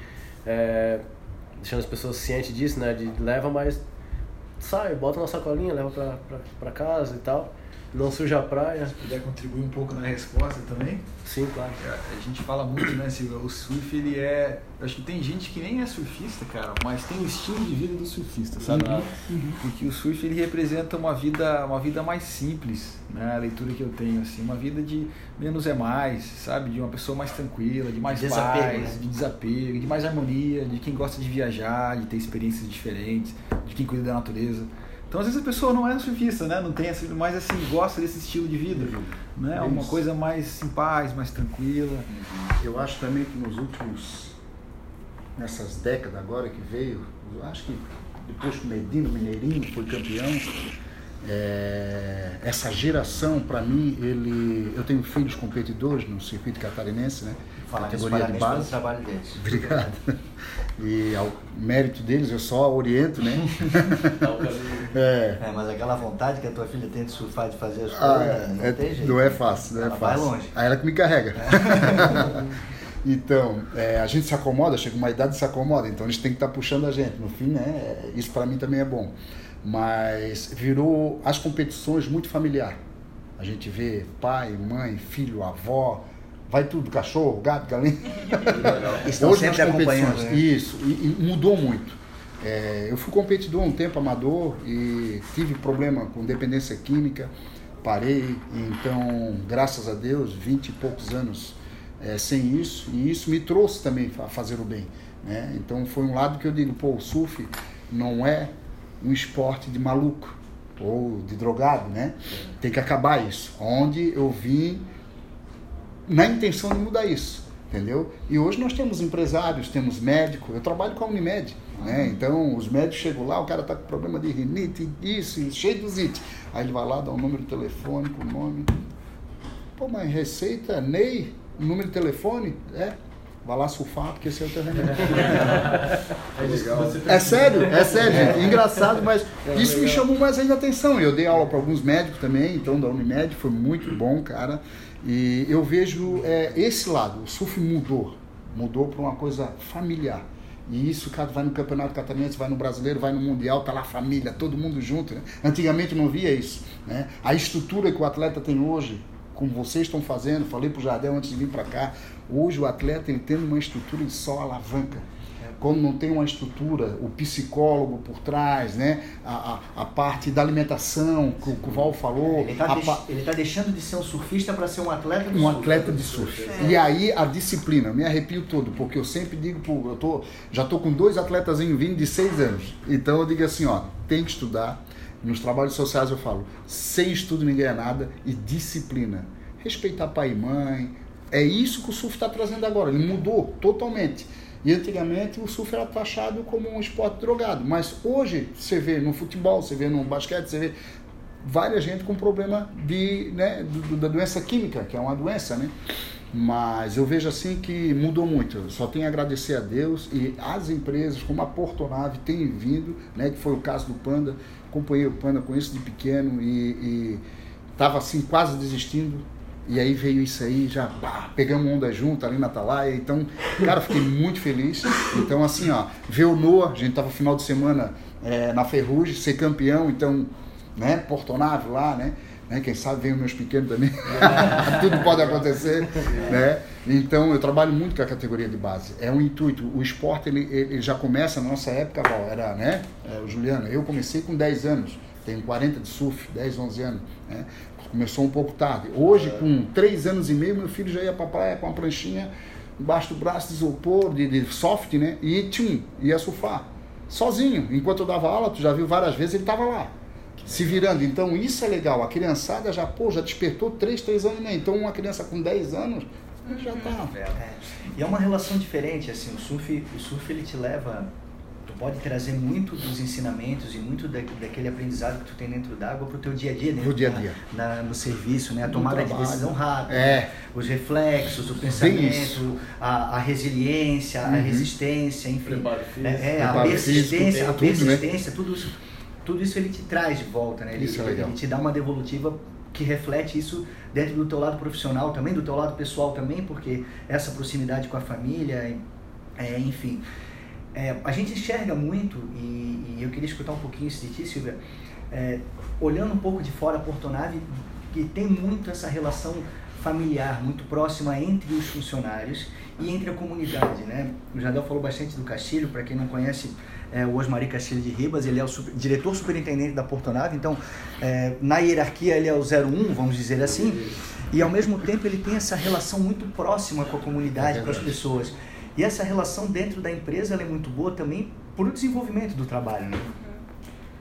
Speaker 6: é, deixando as pessoas cientes disso, né, de leva, mas sai, bota na sacolinha, leva pra casa e tal não suja a praia.
Speaker 2: Se puder contribuir um pouco na resposta também.
Speaker 6: Sim, claro.
Speaker 2: É, a gente fala muito, né, Silvia? O surf, ele é. Eu acho que tem gente que nem é surfista, cara, mas tem o estilo de vida do surfista, sabe? Uhum. Uhum. Porque o surf, ele representa uma vida, uma vida mais simples, né? A leitura que eu tenho, assim, uma vida de menos é mais, sabe? De uma pessoa mais tranquila, de mais desapego, paz, né? de desapego, de mais harmonia, de quem gosta de viajar, de ter experiências diferentes, de quem cuida da natureza. Então, às vezes a pessoa não é surfista, né? Não tem assim, mas assim, gosta desse estilo de vida, né? É uma coisa mais em paz, mais tranquila.
Speaker 3: Eu acho também que nos últimos nessas décadas agora que veio, acho que depois que o Medina, o Mineirinho foi campeão, é, essa geração para mim, ele, eu tenho filhos competidores no circuito catarinense, né?
Speaker 1: Falar categoria de base. trabalho deles.
Speaker 3: Obrigado. <laughs> E ao mérito deles eu só oriento, né? <laughs>
Speaker 1: é. é. mas aquela vontade que a tua filha tem de surfar, de fazer as ah, coisas, não
Speaker 3: é,
Speaker 1: tem jeito.
Speaker 3: Não é fácil, não é ela é fácil. Vai longe. Aí ela que me carrega. É. <laughs> então, é, a gente se acomoda, chega uma idade e se acomoda, então eles têm que estar tá puxando a gente. No fim, né? Isso para mim também é bom. Mas virou as competições muito familiar. A gente vê pai, mãe, filho, avó, vai tudo, cachorro, gato, galinha. <laughs>
Speaker 1: Estão Hoje sempre acompanhando.
Speaker 3: Né? Isso, e, e, mudou muito. É, eu fui competidor um tempo amador e tive problema com dependência química, parei, então, graças a Deus, vinte e poucos anos é, sem isso, e isso me trouxe também a fazer o bem. Né? Então foi um lado que eu digo, pô, o surf não é um esporte de maluco ou de drogado, né? Tem que acabar isso. Onde eu vim na intenção de mudar isso, entendeu? E hoje nós temos empresários, temos médico, eu trabalho com a Unimed, né? Então os médicos chegam lá, o cara tá com problema de rinite, isso, cheio de zite. Aí ele vai lá, dá um número de telefone, o nome. Pô, mas receita, Ney, número de telefone, é. Vá lá surfar, porque esse é o teu remédio. <laughs> é, legal. é sério, é sério, gente. Engraçado, mas <laughs> isso me chamou mais ainda a atenção. Eu dei aula para alguns médicos também, então da Unimed, foi muito bom, cara. E eu vejo é, esse lado, o surf mudou. Mudou para uma coisa familiar. E isso, cara, vai no Campeonato Catarinense, vai no Brasileiro, vai no Mundial, tá lá a família, todo mundo junto. Né? Antigamente não via isso. Né? A estrutura que o atleta tem hoje, como vocês estão fazendo, falei para o Jardel antes de vir para cá, hoje o atleta ele tem uma estrutura de só alavanca quando não tem uma estrutura, o psicólogo por trás, né? a, a, a parte da alimentação, que, que o Val falou.
Speaker 1: Ele está deix, tá deixando de ser um surfista para ser um atleta de
Speaker 3: um
Speaker 1: surf.
Speaker 3: Um atleta de surf. É. E aí a disciplina, me arrepio todo, porque eu sempre digo, eu tô, já estou com dois atletas vindo de seis anos. Então eu digo assim, ó, tem que estudar. Nos trabalhos sociais eu falo, sem estudo ninguém é nada e disciplina. Respeitar pai e mãe. É isso que o surf está trazendo agora. Ele mudou totalmente. E antigamente o surf era taxado como um esporte drogado. Mas hoje você vê no futebol, você vê no basquete, você vê várias gente com problema de, né, da doença química, que é uma doença, né? Mas eu vejo assim que mudou muito. Eu só tenho a agradecer a Deus e as empresas como a Portonave têm vindo, né, que foi o caso do Panda. Acompanhei o Panda com isso de pequeno e estava assim quase desistindo e aí veio isso aí, já pá, pegamos onda junto ali na Atalaia. Então, cara, fiquei muito feliz. Então, assim, ó, ver o Noah, a gente tava final de semana é, na Ferrugem, ser campeão, então, né, Portonave lá, né? Né quem sabe vem os meus pequenos também. <laughs> Tudo pode acontecer, né? Então, eu trabalho muito com a categoria de base. É um intuito. O esporte, ele, ele já começa na nossa época, Val, era, né? É, o Juliano, eu comecei com 10 anos tenho 40 de surf, 10, 11 anos. Né? Começou um pouco tarde. Hoje, com 3 anos e meio, meu filho já ia para a praia com uma pranchinha embaixo do braço de isopor, de, de soft, né? E tchum, ia surfar. Sozinho. Enquanto eu dava aula, tu já viu várias vezes, ele estava lá. Se virando. Então, isso é legal. A criançada já, pô, já despertou 3, 3 anos, né? Então, uma criança com 10 anos já tá.
Speaker 1: É, é. E é uma relação diferente, assim, o surf, o surf ele te leva pode trazer muito dos ensinamentos e muito da, daquele aprendizado que tu tem dentro d'água para o teu dia a dia,
Speaker 3: no dia a dia,
Speaker 1: na, na, no serviço, né? A tomada de decisão rápida,
Speaker 3: é.
Speaker 1: os reflexos, o pensamento, a, a, resiliência, uhum. a resistência, enfim, é, é, a persistência, a persistência, tudo, né? tudo isso, tudo isso ele te traz de volta, né? Ele,
Speaker 3: isso é
Speaker 1: ele te dá uma devolutiva que reflete isso dentro do teu lado profissional também, do teu lado pessoal também, porque essa proximidade com a família, é, enfim. É, a gente enxerga muito, e, e, eu queria escutar um pouquinho isso de ti, Silvia, é, olhando um pouco de fora a Portonave, que tem muito essa relação familiar, muito próxima entre os funcionários e entre a comunidade. Né? O Jadel falou bastante do Castilho, para quem não conhece, é o Osmari Castilho de Ribas, ele é o super, diretor superintendente da Portonave, então é, na hierarquia ele é o 01, vamos dizer assim, e ao mesmo tempo ele tem essa relação muito próxima com a comunidade, é com as pessoas. E essa relação dentro da empresa é muito boa também para o desenvolvimento do trabalho, né?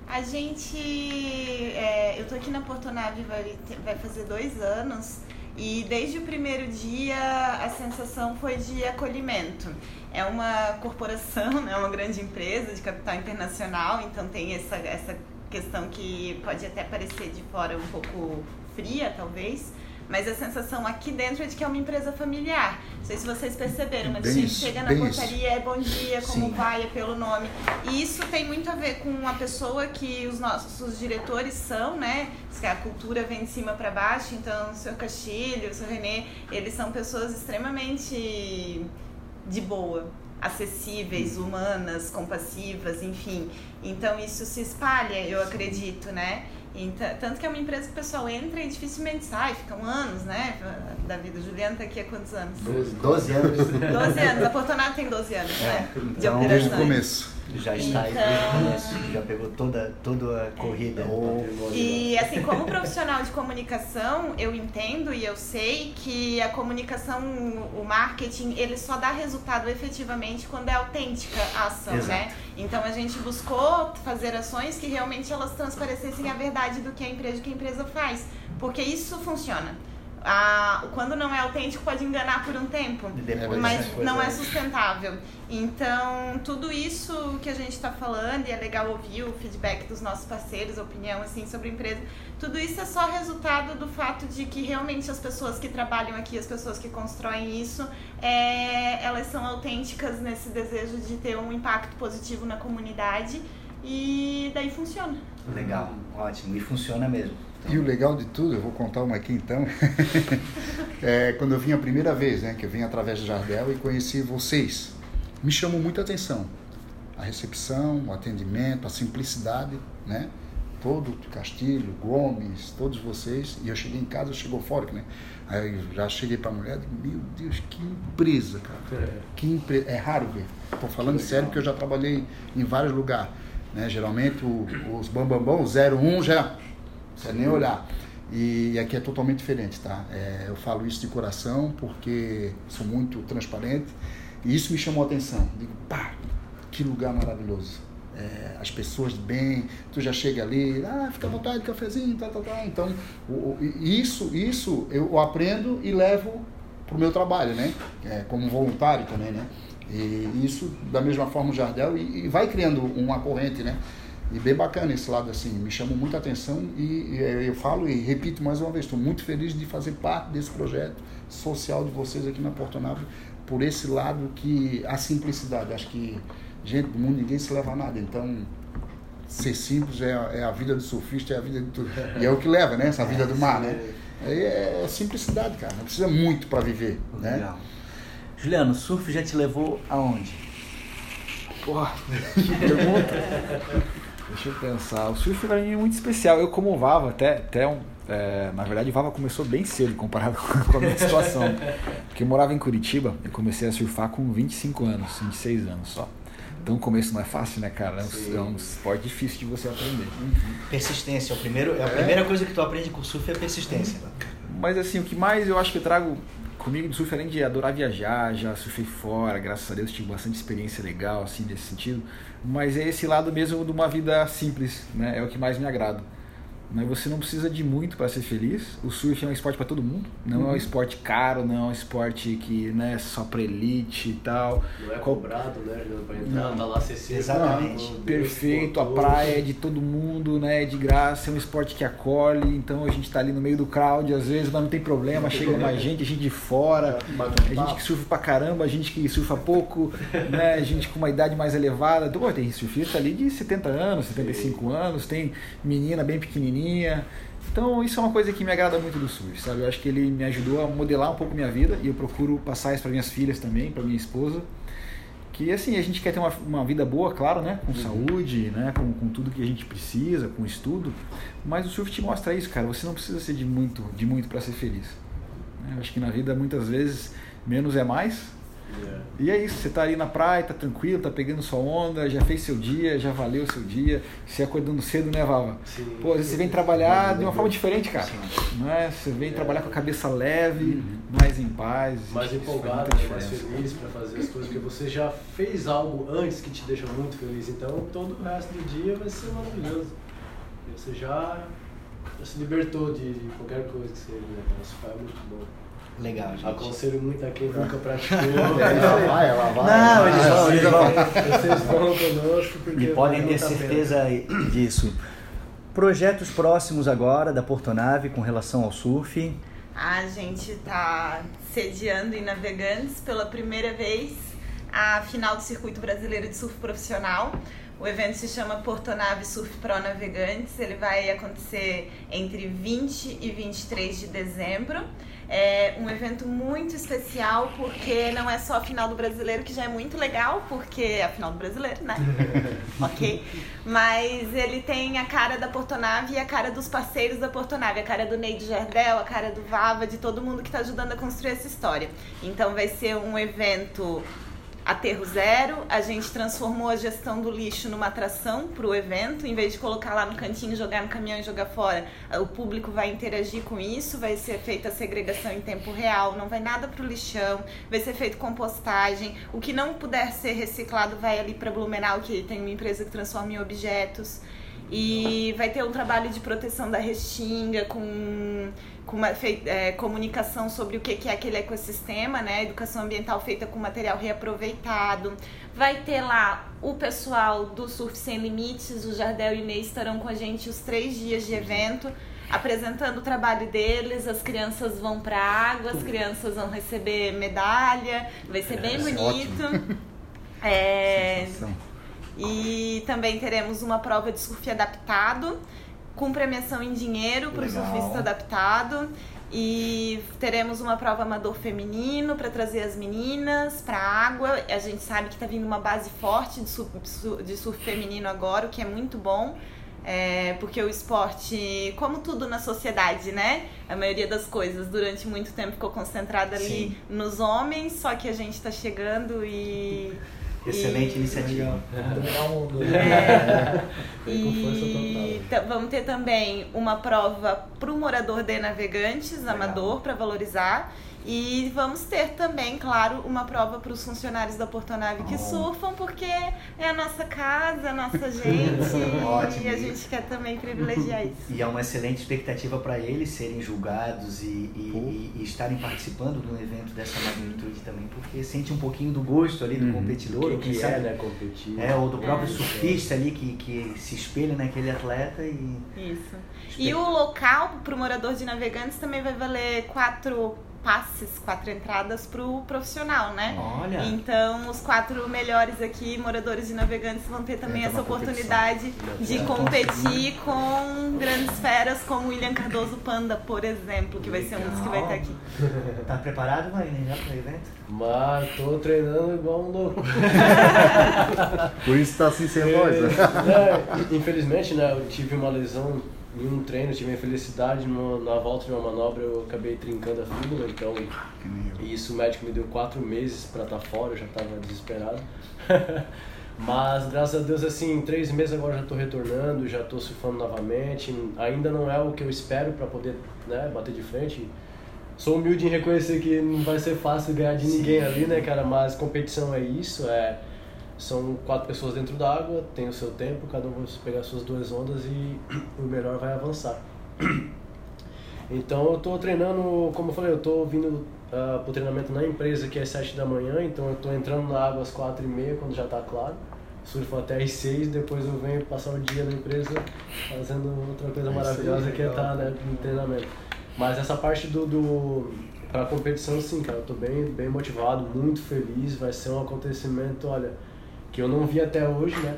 Speaker 4: A gente, é, eu tô aqui na Portonave vai, vai fazer dois anos e desde o primeiro dia a sensação foi de acolhimento. É uma corporação, <laughs> é né, uma grande empresa de capital internacional, então tem essa, essa questão que pode até parecer de fora um pouco fria, talvez, mas a sensação aqui dentro é de que é uma empresa familiar. Não sei se vocês perceberam, mas bem a gente isso, chega na portaria, é bom dia, como Sim. vai, é pelo nome. E isso tem muito a ver com a pessoa que os nossos diretores são, né? A cultura vem de cima para baixo, então o senhor Castilho, o senhor Renê, eles são pessoas extremamente de boa acessíveis, humanas, compassivas, enfim. Então isso se espalha, eu acredito, né? Então, tanto que é uma empresa que o pessoal entra e dificilmente sai, ficam anos, né? Da vida. Juliana tá aqui há quantos anos?
Speaker 1: 12, 12 anos.
Speaker 4: 12 anos. A Portonado tem 12 anos, é, né?
Speaker 3: De então, Desde o começo.
Speaker 1: Já está então... aí já pegou toda, toda a corrida.
Speaker 4: Oh. E assim, como profissional de comunicação, eu entendo e eu sei que a comunicação, o marketing, ele só dá resultado efetivamente quando é autêntica a ação, né? Exato. né? Então a gente buscou fazer ações que realmente elas transparecessem a verdade do que a empresa, que a empresa faz, porque isso funciona. A, quando não é autêntico pode enganar por um tempo, mas não é sustentável. Então, tudo isso que a gente está falando, e é legal ouvir o feedback dos nossos parceiros, a opinião assim sobre a empresa, tudo isso é só resultado do fato de que realmente as pessoas que trabalham aqui, as pessoas que constroem isso, é, elas são autênticas nesse desejo de ter um impacto positivo na comunidade e daí funciona.
Speaker 1: Legal, ótimo. E funciona mesmo.
Speaker 3: E o legal de tudo, eu vou contar uma aqui então, <laughs> é quando eu vim a primeira vez, né, que eu vim através do Jardel e conheci vocês, me chamou muita atenção. A recepção, o atendimento, a simplicidade, né? Todo Castilho, Gomes, todos vocês. E eu cheguei em casa, chegou fora, né? Aí eu já cheguei para a mulher e digo, meu Deus, que empresa, cara. Que empresa. É raro ver. Estou falando sério porque eu já trabalhei em vários lugares. Né? Geralmente o, os bambambão, 01 já precisa nem olhar. E aqui é totalmente diferente, tá? É, eu falo isso de coração porque sou muito transparente e isso me chamou a atenção. Digo, pá, que lugar maravilhoso. É, as pessoas de bem, tu já chega ali, ah, fica à vontade, cafezinho, tá, tá, tá. Então, o, o, isso, isso eu aprendo e levo para o meu trabalho, né? É, como voluntário também, né? E isso, da mesma forma, o Jardel, e, e vai criando uma corrente, né? E bem bacana esse lado, assim, me chamou muita atenção e, e eu falo e repito mais uma vez, estou muito feliz de fazer parte desse projeto social de vocês aqui na Porto Nave, por esse lado que a simplicidade, acho que, gente do mundo, ninguém se leva a nada, então ser simples é, a- é a vida do surfista, é a vida de tudo, e é o que leva, né, essa vida do mar, né? É, é simplicidade, cara, não precisa muito para viver, né?
Speaker 1: Legal. Juliano, o surf já te levou aonde?
Speaker 2: Porra, <laughs> que pergunta. Deixa eu pensar. O surf pra mim é muito especial. Eu como Vava, até, até um, é, na verdade o Vava começou bem cedo comparado <laughs> com a minha situação. Porque eu morava em Curitiba, eu comecei a surfar com 25 anos, 26 anos só. Então o começo não é fácil, né, cara? É um, é um esporte difícil de você aprender.
Speaker 1: Persistência. É, o primeiro, é a primeira coisa que tu aprende com o surf é persistência.
Speaker 2: Mas assim, o que mais eu acho que eu trago comigo do surf, além de adorar viajar, já surfei fora, graças a Deus tive bastante experiência legal, assim, nesse sentido. Mas é esse lado mesmo de uma vida simples, né? É o que mais me agrada. Né? Você não precisa de muito para ser feliz. O surf é um esporte para todo mundo. Não é um esporte caro, não é um esporte que né, só para elite e tal.
Speaker 6: Não é cobrado, né, pra entrar,
Speaker 2: Não.
Speaker 6: tá lá acessível.
Speaker 1: Exatamente.
Speaker 6: Deus,
Speaker 2: Perfeito, a praia é de todo mundo, né? É de graça, é um esporte que acolhe, então a gente tá ali no meio do crowd, às vezes, mas não tem problema, chega mais gente, a gente de fora, a gente que surfa pra caramba, a gente que surfa pouco, <laughs> né? A gente com uma idade mais elevada. Então, pô, tem surfista ali de 70 anos, 75 anos, tem menina bem pequenininha. Então, isso é uma coisa que me agrada muito do surf, sabe? Eu acho que ele me ajudou a modelar um pouco minha vida e eu procuro passar isso para minhas filhas também, para minha esposa. Que assim, a gente quer ter uma, uma vida boa, claro, né? Com saúde, né? Com, com tudo que a gente precisa, com estudo. Mas o surf te mostra isso, cara. Você não precisa ser de muito, de muito para ser feliz. Eu acho que na vida, muitas vezes, menos é mais.
Speaker 6: É.
Speaker 2: E é isso, você tá ali na praia, tá tranquilo, tá pegando sua onda, já fez seu dia, já valeu o seu dia. Você acordando cedo, né, Vava?
Speaker 6: Sim.
Speaker 2: Pô, às vezes você vem trabalhar de uma forma diferente, cara. Não é? Você vem trabalhar com a cabeça leve, mais em paz.
Speaker 6: mais empolgado, né, mais feliz para fazer as coisas, porque você já fez algo antes que te deixa muito feliz, então todo o resto do dia vai ser maravilhoso. Você já, já se libertou de, de qualquer coisa que seja, né? Isso foi muito bom.
Speaker 1: Legal, gente.
Speaker 6: Aconselho muito a quem nunca praticou. <laughs>
Speaker 3: Ela vai, ela vai.
Speaker 1: Não, eles
Speaker 3: vai.
Speaker 1: vão, eles vão.
Speaker 6: Vocês vão conosco porque
Speaker 1: E podem ter
Speaker 6: muito a pena.
Speaker 1: certeza disso. Projetos próximos agora da Portonave com relação ao surf.
Speaker 4: A gente tá sediando em Navegantes pela primeira vez a final do Circuito Brasileiro de Surf Profissional. O evento se chama Portonave Surf Pro Navegantes. Ele vai acontecer entre 20 e 23 de dezembro. É um evento muito especial porque não é só a final do brasileiro, que já é muito legal, porque é a final do brasileiro, né? <laughs> ok? Mas ele tem a cara da Portonave e a cara dos parceiros da Portonave, a cara do Neide Jardel, a cara do Vava, de todo mundo que está ajudando a construir essa história. Então vai ser um evento aterro zero, a gente transformou a gestão do lixo numa atração para o evento, em vez de colocar lá no cantinho, jogar no caminhão e jogar fora, o público vai interagir com isso, vai ser feita a segregação em tempo real, não vai nada para o lixão, vai ser feito compostagem, o que não puder ser reciclado vai ali para Blumenau, que tem uma empresa que transforma em objetos. E vai ter um trabalho de proteção da restinga, com, com uma é, comunicação sobre o que é aquele ecossistema, né? Educação ambiental feita com material reaproveitado. Vai ter lá o pessoal do Surf Sem Limites, o Jardel e o Ney estarão com a gente os três dias de evento apresentando o trabalho deles, as crianças vão para a água, as crianças vão receber medalha, vai ser bem bonito. <laughs> É, e também teremos uma prova de surf adaptado, com premiação em dinheiro para o surfista adaptado. E teremos uma prova amador feminino para trazer as meninas para a água. A gente sabe que está vindo uma base forte de surf, de surf feminino agora, o que é muito bom. É, porque o esporte, como tudo na sociedade, né? A maioria das coisas durante muito tempo ficou concentrada ali Sim. nos homens, só que a gente está chegando e
Speaker 1: Excelente e... iniciativa.
Speaker 2: Dominar o mundo. É. <laughs>
Speaker 4: e vamos ter também uma prova para o morador de navegantes, amador, para valorizar. E vamos ter também, claro, uma prova para os funcionários da Portonave que oh. surfam, porque é a nossa casa, a nossa <laughs> gente. Ótimo. E a gente quer também privilegiar isso.
Speaker 1: E é uma excelente expectativa para eles serem julgados e, e, e, e, estarem participando de um evento dessa magnitude também, porque sente um pouquinho do gosto ali do uhum. competidor.
Speaker 6: O que, que é, né, competir.
Speaker 1: É, ou do próprio é, surfista é. ali que, que se espelha naquele atleta e...
Speaker 4: Isso. E o local para o morador de navegantes também vai valer quatro passes, quatro entradas pro profissional, né?
Speaker 1: Olha.
Speaker 4: Então, os quatro melhores aqui, moradores e navegantes, vão ter também essa oportunidade de competir com grandes feras como William Cardoso Panda, por exemplo, que vai ser um dos que vai estar aqui.
Speaker 1: Tá preparado, Marina, já pro evento?
Speaker 6: Mas tô treinando igual um louco.
Speaker 3: por isso tá assim sem voz, né?
Speaker 6: É, infelizmente, né, eu tive uma lesão em um treino, tive a infelicidade numa, na volta de uma manobra, eu acabei trincando a fíbula, então e isso o médico me deu quatro meses para estar tá fora, eu já estava desesperado. <laughs> Mas graças a Deus, assim, em três meses agora já estou retornando, já estou surfando novamente. Ainda não é o que eu espero para poder né, bater de frente. Sou humilde em reconhecer que não vai ser fácil ganhar de ninguém ali, né, cara? Mas competição é isso, é são quatro pessoas dentro d'água, tem o seu tempo, cada um vai pegar suas duas ondas e <clears throat> o melhor vai avançar. <clears throat> Então eu estou treinando, como eu falei, eu estou vindo uh, ah, para o treinamento na empresa que é às 7 da manhã, então eu estou entrando na água às 4 e meia quando já está claro. Surfo até às 6, depois eu venho passar o dia na empresa fazendo outra coisa maravilhosa que é estar tá, né, no treinamento. Mas essa parte do, do competição, sim, cara, eu estou bem, bem motivado, muito feliz, vai ser um acontecimento, olha, que eu não vi até hoje, né?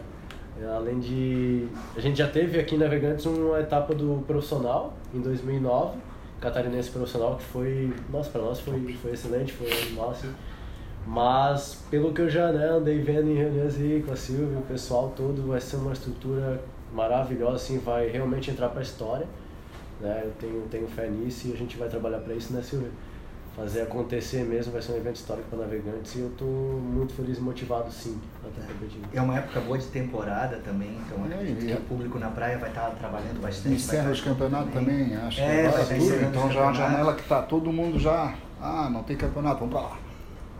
Speaker 6: Além de. A gente já teve aqui em Navegantes uma etapa do profissional em 2009, catarinense profissional, que foi. Nossa, para nós foi, foi excelente, foi animal assim. Mas, pelo que eu já né, andei vendo em reuniões aí com a Silvia, o pessoal todo, vai ser uma estrutura maravilhosa, assim, vai realmente entrar para a história. Né? Eu tenho, tenho fé nisso e a gente vai trabalhar para isso, né, Silvia? Fazer acontecer mesmo, vai ser um evento histórico para navegantes e eu estou muito feliz e motivado sim
Speaker 1: até competindo. É uma época boa de temporada também, então é, o público na praia vai estar trabalhando bastante.
Speaker 3: Encerra os campeonatos também. também, acho
Speaker 1: é, que vai
Speaker 3: tudo. Então já é uma janela que está todo mundo já, ah, não tem campeonato, vamos para lá.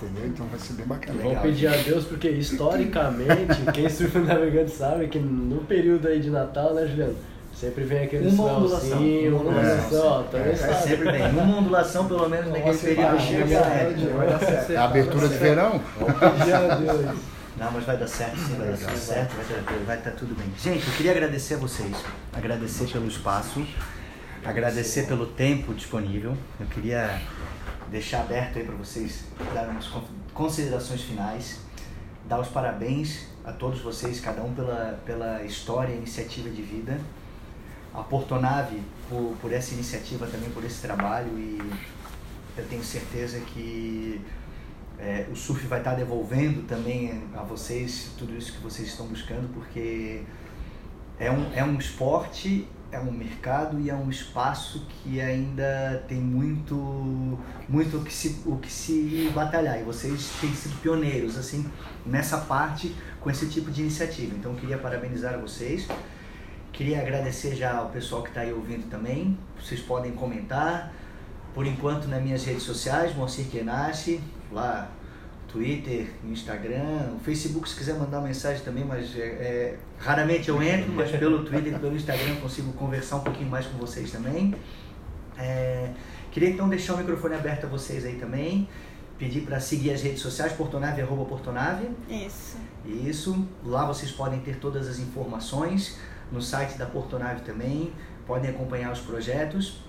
Speaker 3: Entendeu? Então vai ser bem bacana.
Speaker 6: Vamos pedir a Deus, porque historicamente, quem surfa <laughs> navegante sabe que no período aí de Natal, né, Juliano? Sempre vem aquele
Speaker 1: uma ondulação. Uma ondulação, é, é, é, sempre vem. Uma ondulação, pelo menos, naquele período chega.
Speaker 3: Vai dar certo. É a abertura de verão?
Speaker 1: Não, mas vai dar certo, sim, vai dar tudo certo, vai, ter, vai estar tudo bem. Gente, eu queria agradecer a vocês, agradecer pelo espaço, agradecer pelo tempo disponível. Eu queria deixar aberto aí para vocês darem umas considerações finais, dar os parabéns a todos vocês, cada um pela, pela história e iniciativa de vida a Portonave por, por essa iniciativa também, por esse trabalho e eu tenho certeza que é, o surf vai estar devolvendo também a vocês tudo isso que vocês estão buscando, porque é um, é um esporte, é um mercado e é um espaço que ainda tem muito, muito o, que se, o que se batalhar. E vocês têm sido pioneiros assim nessa parte com esse tipo de iniciativa. Então eu queria parabenizar vocês. Queria agradecer já ao pessoal que está aí ouvindo também. Vocês podem comentar. Por enquanto nas minhas redes sociais, Moacir Kenashi, lá Twitter, Instagram, Facebook se quiser mandar mensagem também, mas é, é, raramente eu entro, mas pelo Twitter e pelo Instagram consigo conversar um pouquinho mais com vocês também. É, queria então deixar o microfone aberto a vocês aí também, pedir para seguir as redes sociais, Portonave, arroba Portonave.
Speaker 4: Isso.
Speaker 1: Isso, lá vocês podem ter todas as informações, no site da Portonave também, podem acompanhar os projetos.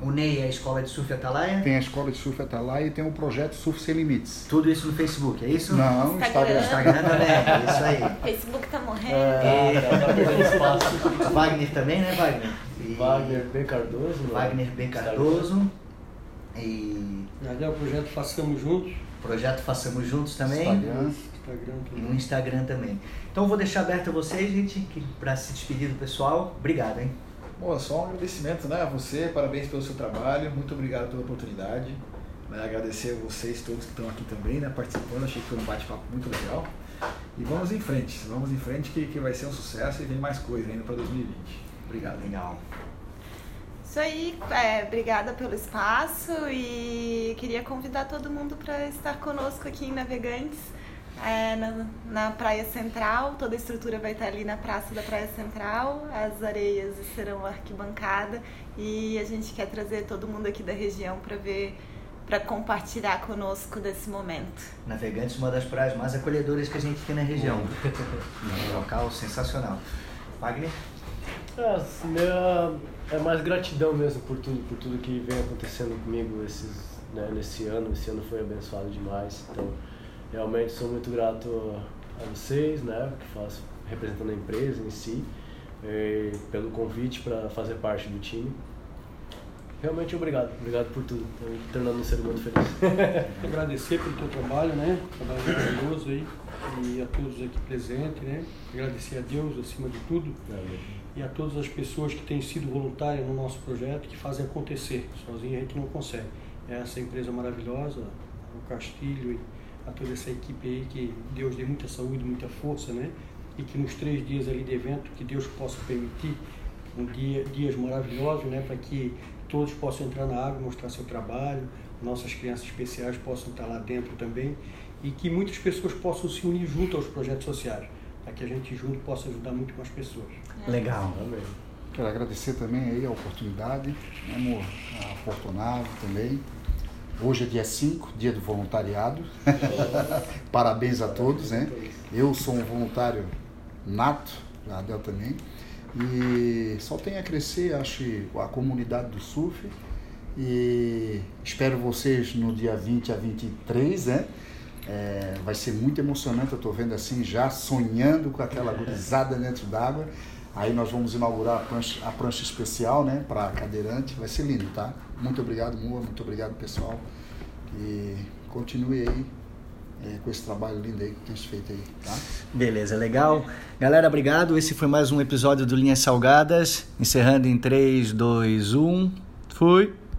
Speaker 1: O NEI é a Escola de Surf Atalaia.
Speaker 3: Tem a Escola de Surf Atalaia e tem o projeto Surf Sem Limites.
Speaker 1: Tudo isso no Facebook, é isso?
Speaker 3: Não,
Speaker 4: Instagram.
Speaker 3: Instagram.
Speaker 1: Instagram também, é isso aí. <laughs>
Speaker 4: Facebook tá morrendo.
Speaker 6: É, espaço.
Speaker 1: Wagner também, né, Wagner? E
Speaker 6: Wagner B. Cardoso. no
Speaker 1: Wagner B. Cardoso. E
Speaker 5: Ali é o projeto Façamos Juntos,
Speaker 1: projeto Façamos Juntos também.
Speaker 3: Instagram.
Speaker 5: Instagram
Speaker 1: E
Speaker 5: também.
Speaker 1: no Instagram também. Então eu vou deixar aberto a vocês, gente, para se despedir do pessoal. Obrigado, hein?
Speaker 2: Bom, só um agradecimento né, a você, parabéns pelo seu trabalho, muito obrigado pela oportunidade. Né, agradecer a vocês todos que estão aqui também, né, participando, achei que foi um bate-papo muito legal. E vamos em frente, vamos em frente que, que vai ser um sucesso e vem mais coisa ainda para 2020. Obrigado.
Speaker 1: Legal.
Speaker 4: Isso aí, é, obrigada pelo espaço e queria convidar todo mundo para estar conosco aqui em Navegantes, é, na, na Praia Central. Toda a estrutura vai estar ali na Praça da Praia Central, as areias serão arquibancada e a gente quer trazer todo mundo aqui da região para ver, para compartilhar conosco desse momento.
Speaker 1: Navegantes, uma das praias mais acolhedoras que a gente tem na região. <laughs> Um local sensacional. Wagner?
Speaker 6: É, assim, minha- é mais gratidão mesmo por tudo, por tudo que vem acontecendo comigo esses, né, nesse ano. Esse ano foi abençoado demais. Então, realmente sou muito grato a vocês, né, que faço representando a empresa em si, pelo convite para fazer parte do time. Realmente obrigado, obrigado por tudo, tá tornando um ser humano feliz. <laughs>
Speaker 5: Agradecer pelo teu trabalho, né? Trabalho maravilhoso aí. E a todos aqui presentes, né? Agradecer a Deus acima de tudo. e a todas as pessoas que têm sido voluntárias no nosso projeto, que fazem acontecer. Sozinho a gente não consegue. É essa empresa maravilhosa, o Castilho e a toda essa equipe aí, que Deus dê muita saúde, muita força, né? E que nos três dias ali de evento, que Deus possa permitir um dia, dias maravilhosos, né? Para que todos possam entrar na água, mostrar seu trabalho, nossas crianças especiais possam estar lá dentro também e que muitas pessoas possam se unir junto aos projetos sociais, para que a gente junto possa ajudar muito mais pessoas.
Speaker 1: Legal.
Speaker 6: Amém.
Speaker 3: Quero agradecer também aí a oportunidade, né, amor? A Portonave também. Hoje é dia 5, dia do voluntariado. <laughs> Parabéns a todos, né? Eu sou um voluntário nato, a Adel também. E só tem a crescer, acho, a comunidade do surf. E espero vocês no dia 20 a 23, né? É, vai ser muito emocionante, eu estou vendo assim, já sonhando com aquela gurizada dentro d'água. Aí nós vamos inaugurar a prancha, a prancha especial, né, para cadeirante. Vai ser lindo, tá? Muito obrigado, Mua, muito obrigado, pessoal. E continue aí é, com esse trabalho lindo aí que tens feito aí, tá?
Speaker 1: Beleza, legal. Galera, obrigado. Esse foi mais um episódio do Linhas Salgadas. Encerrando em 3, 2, 1. Fui.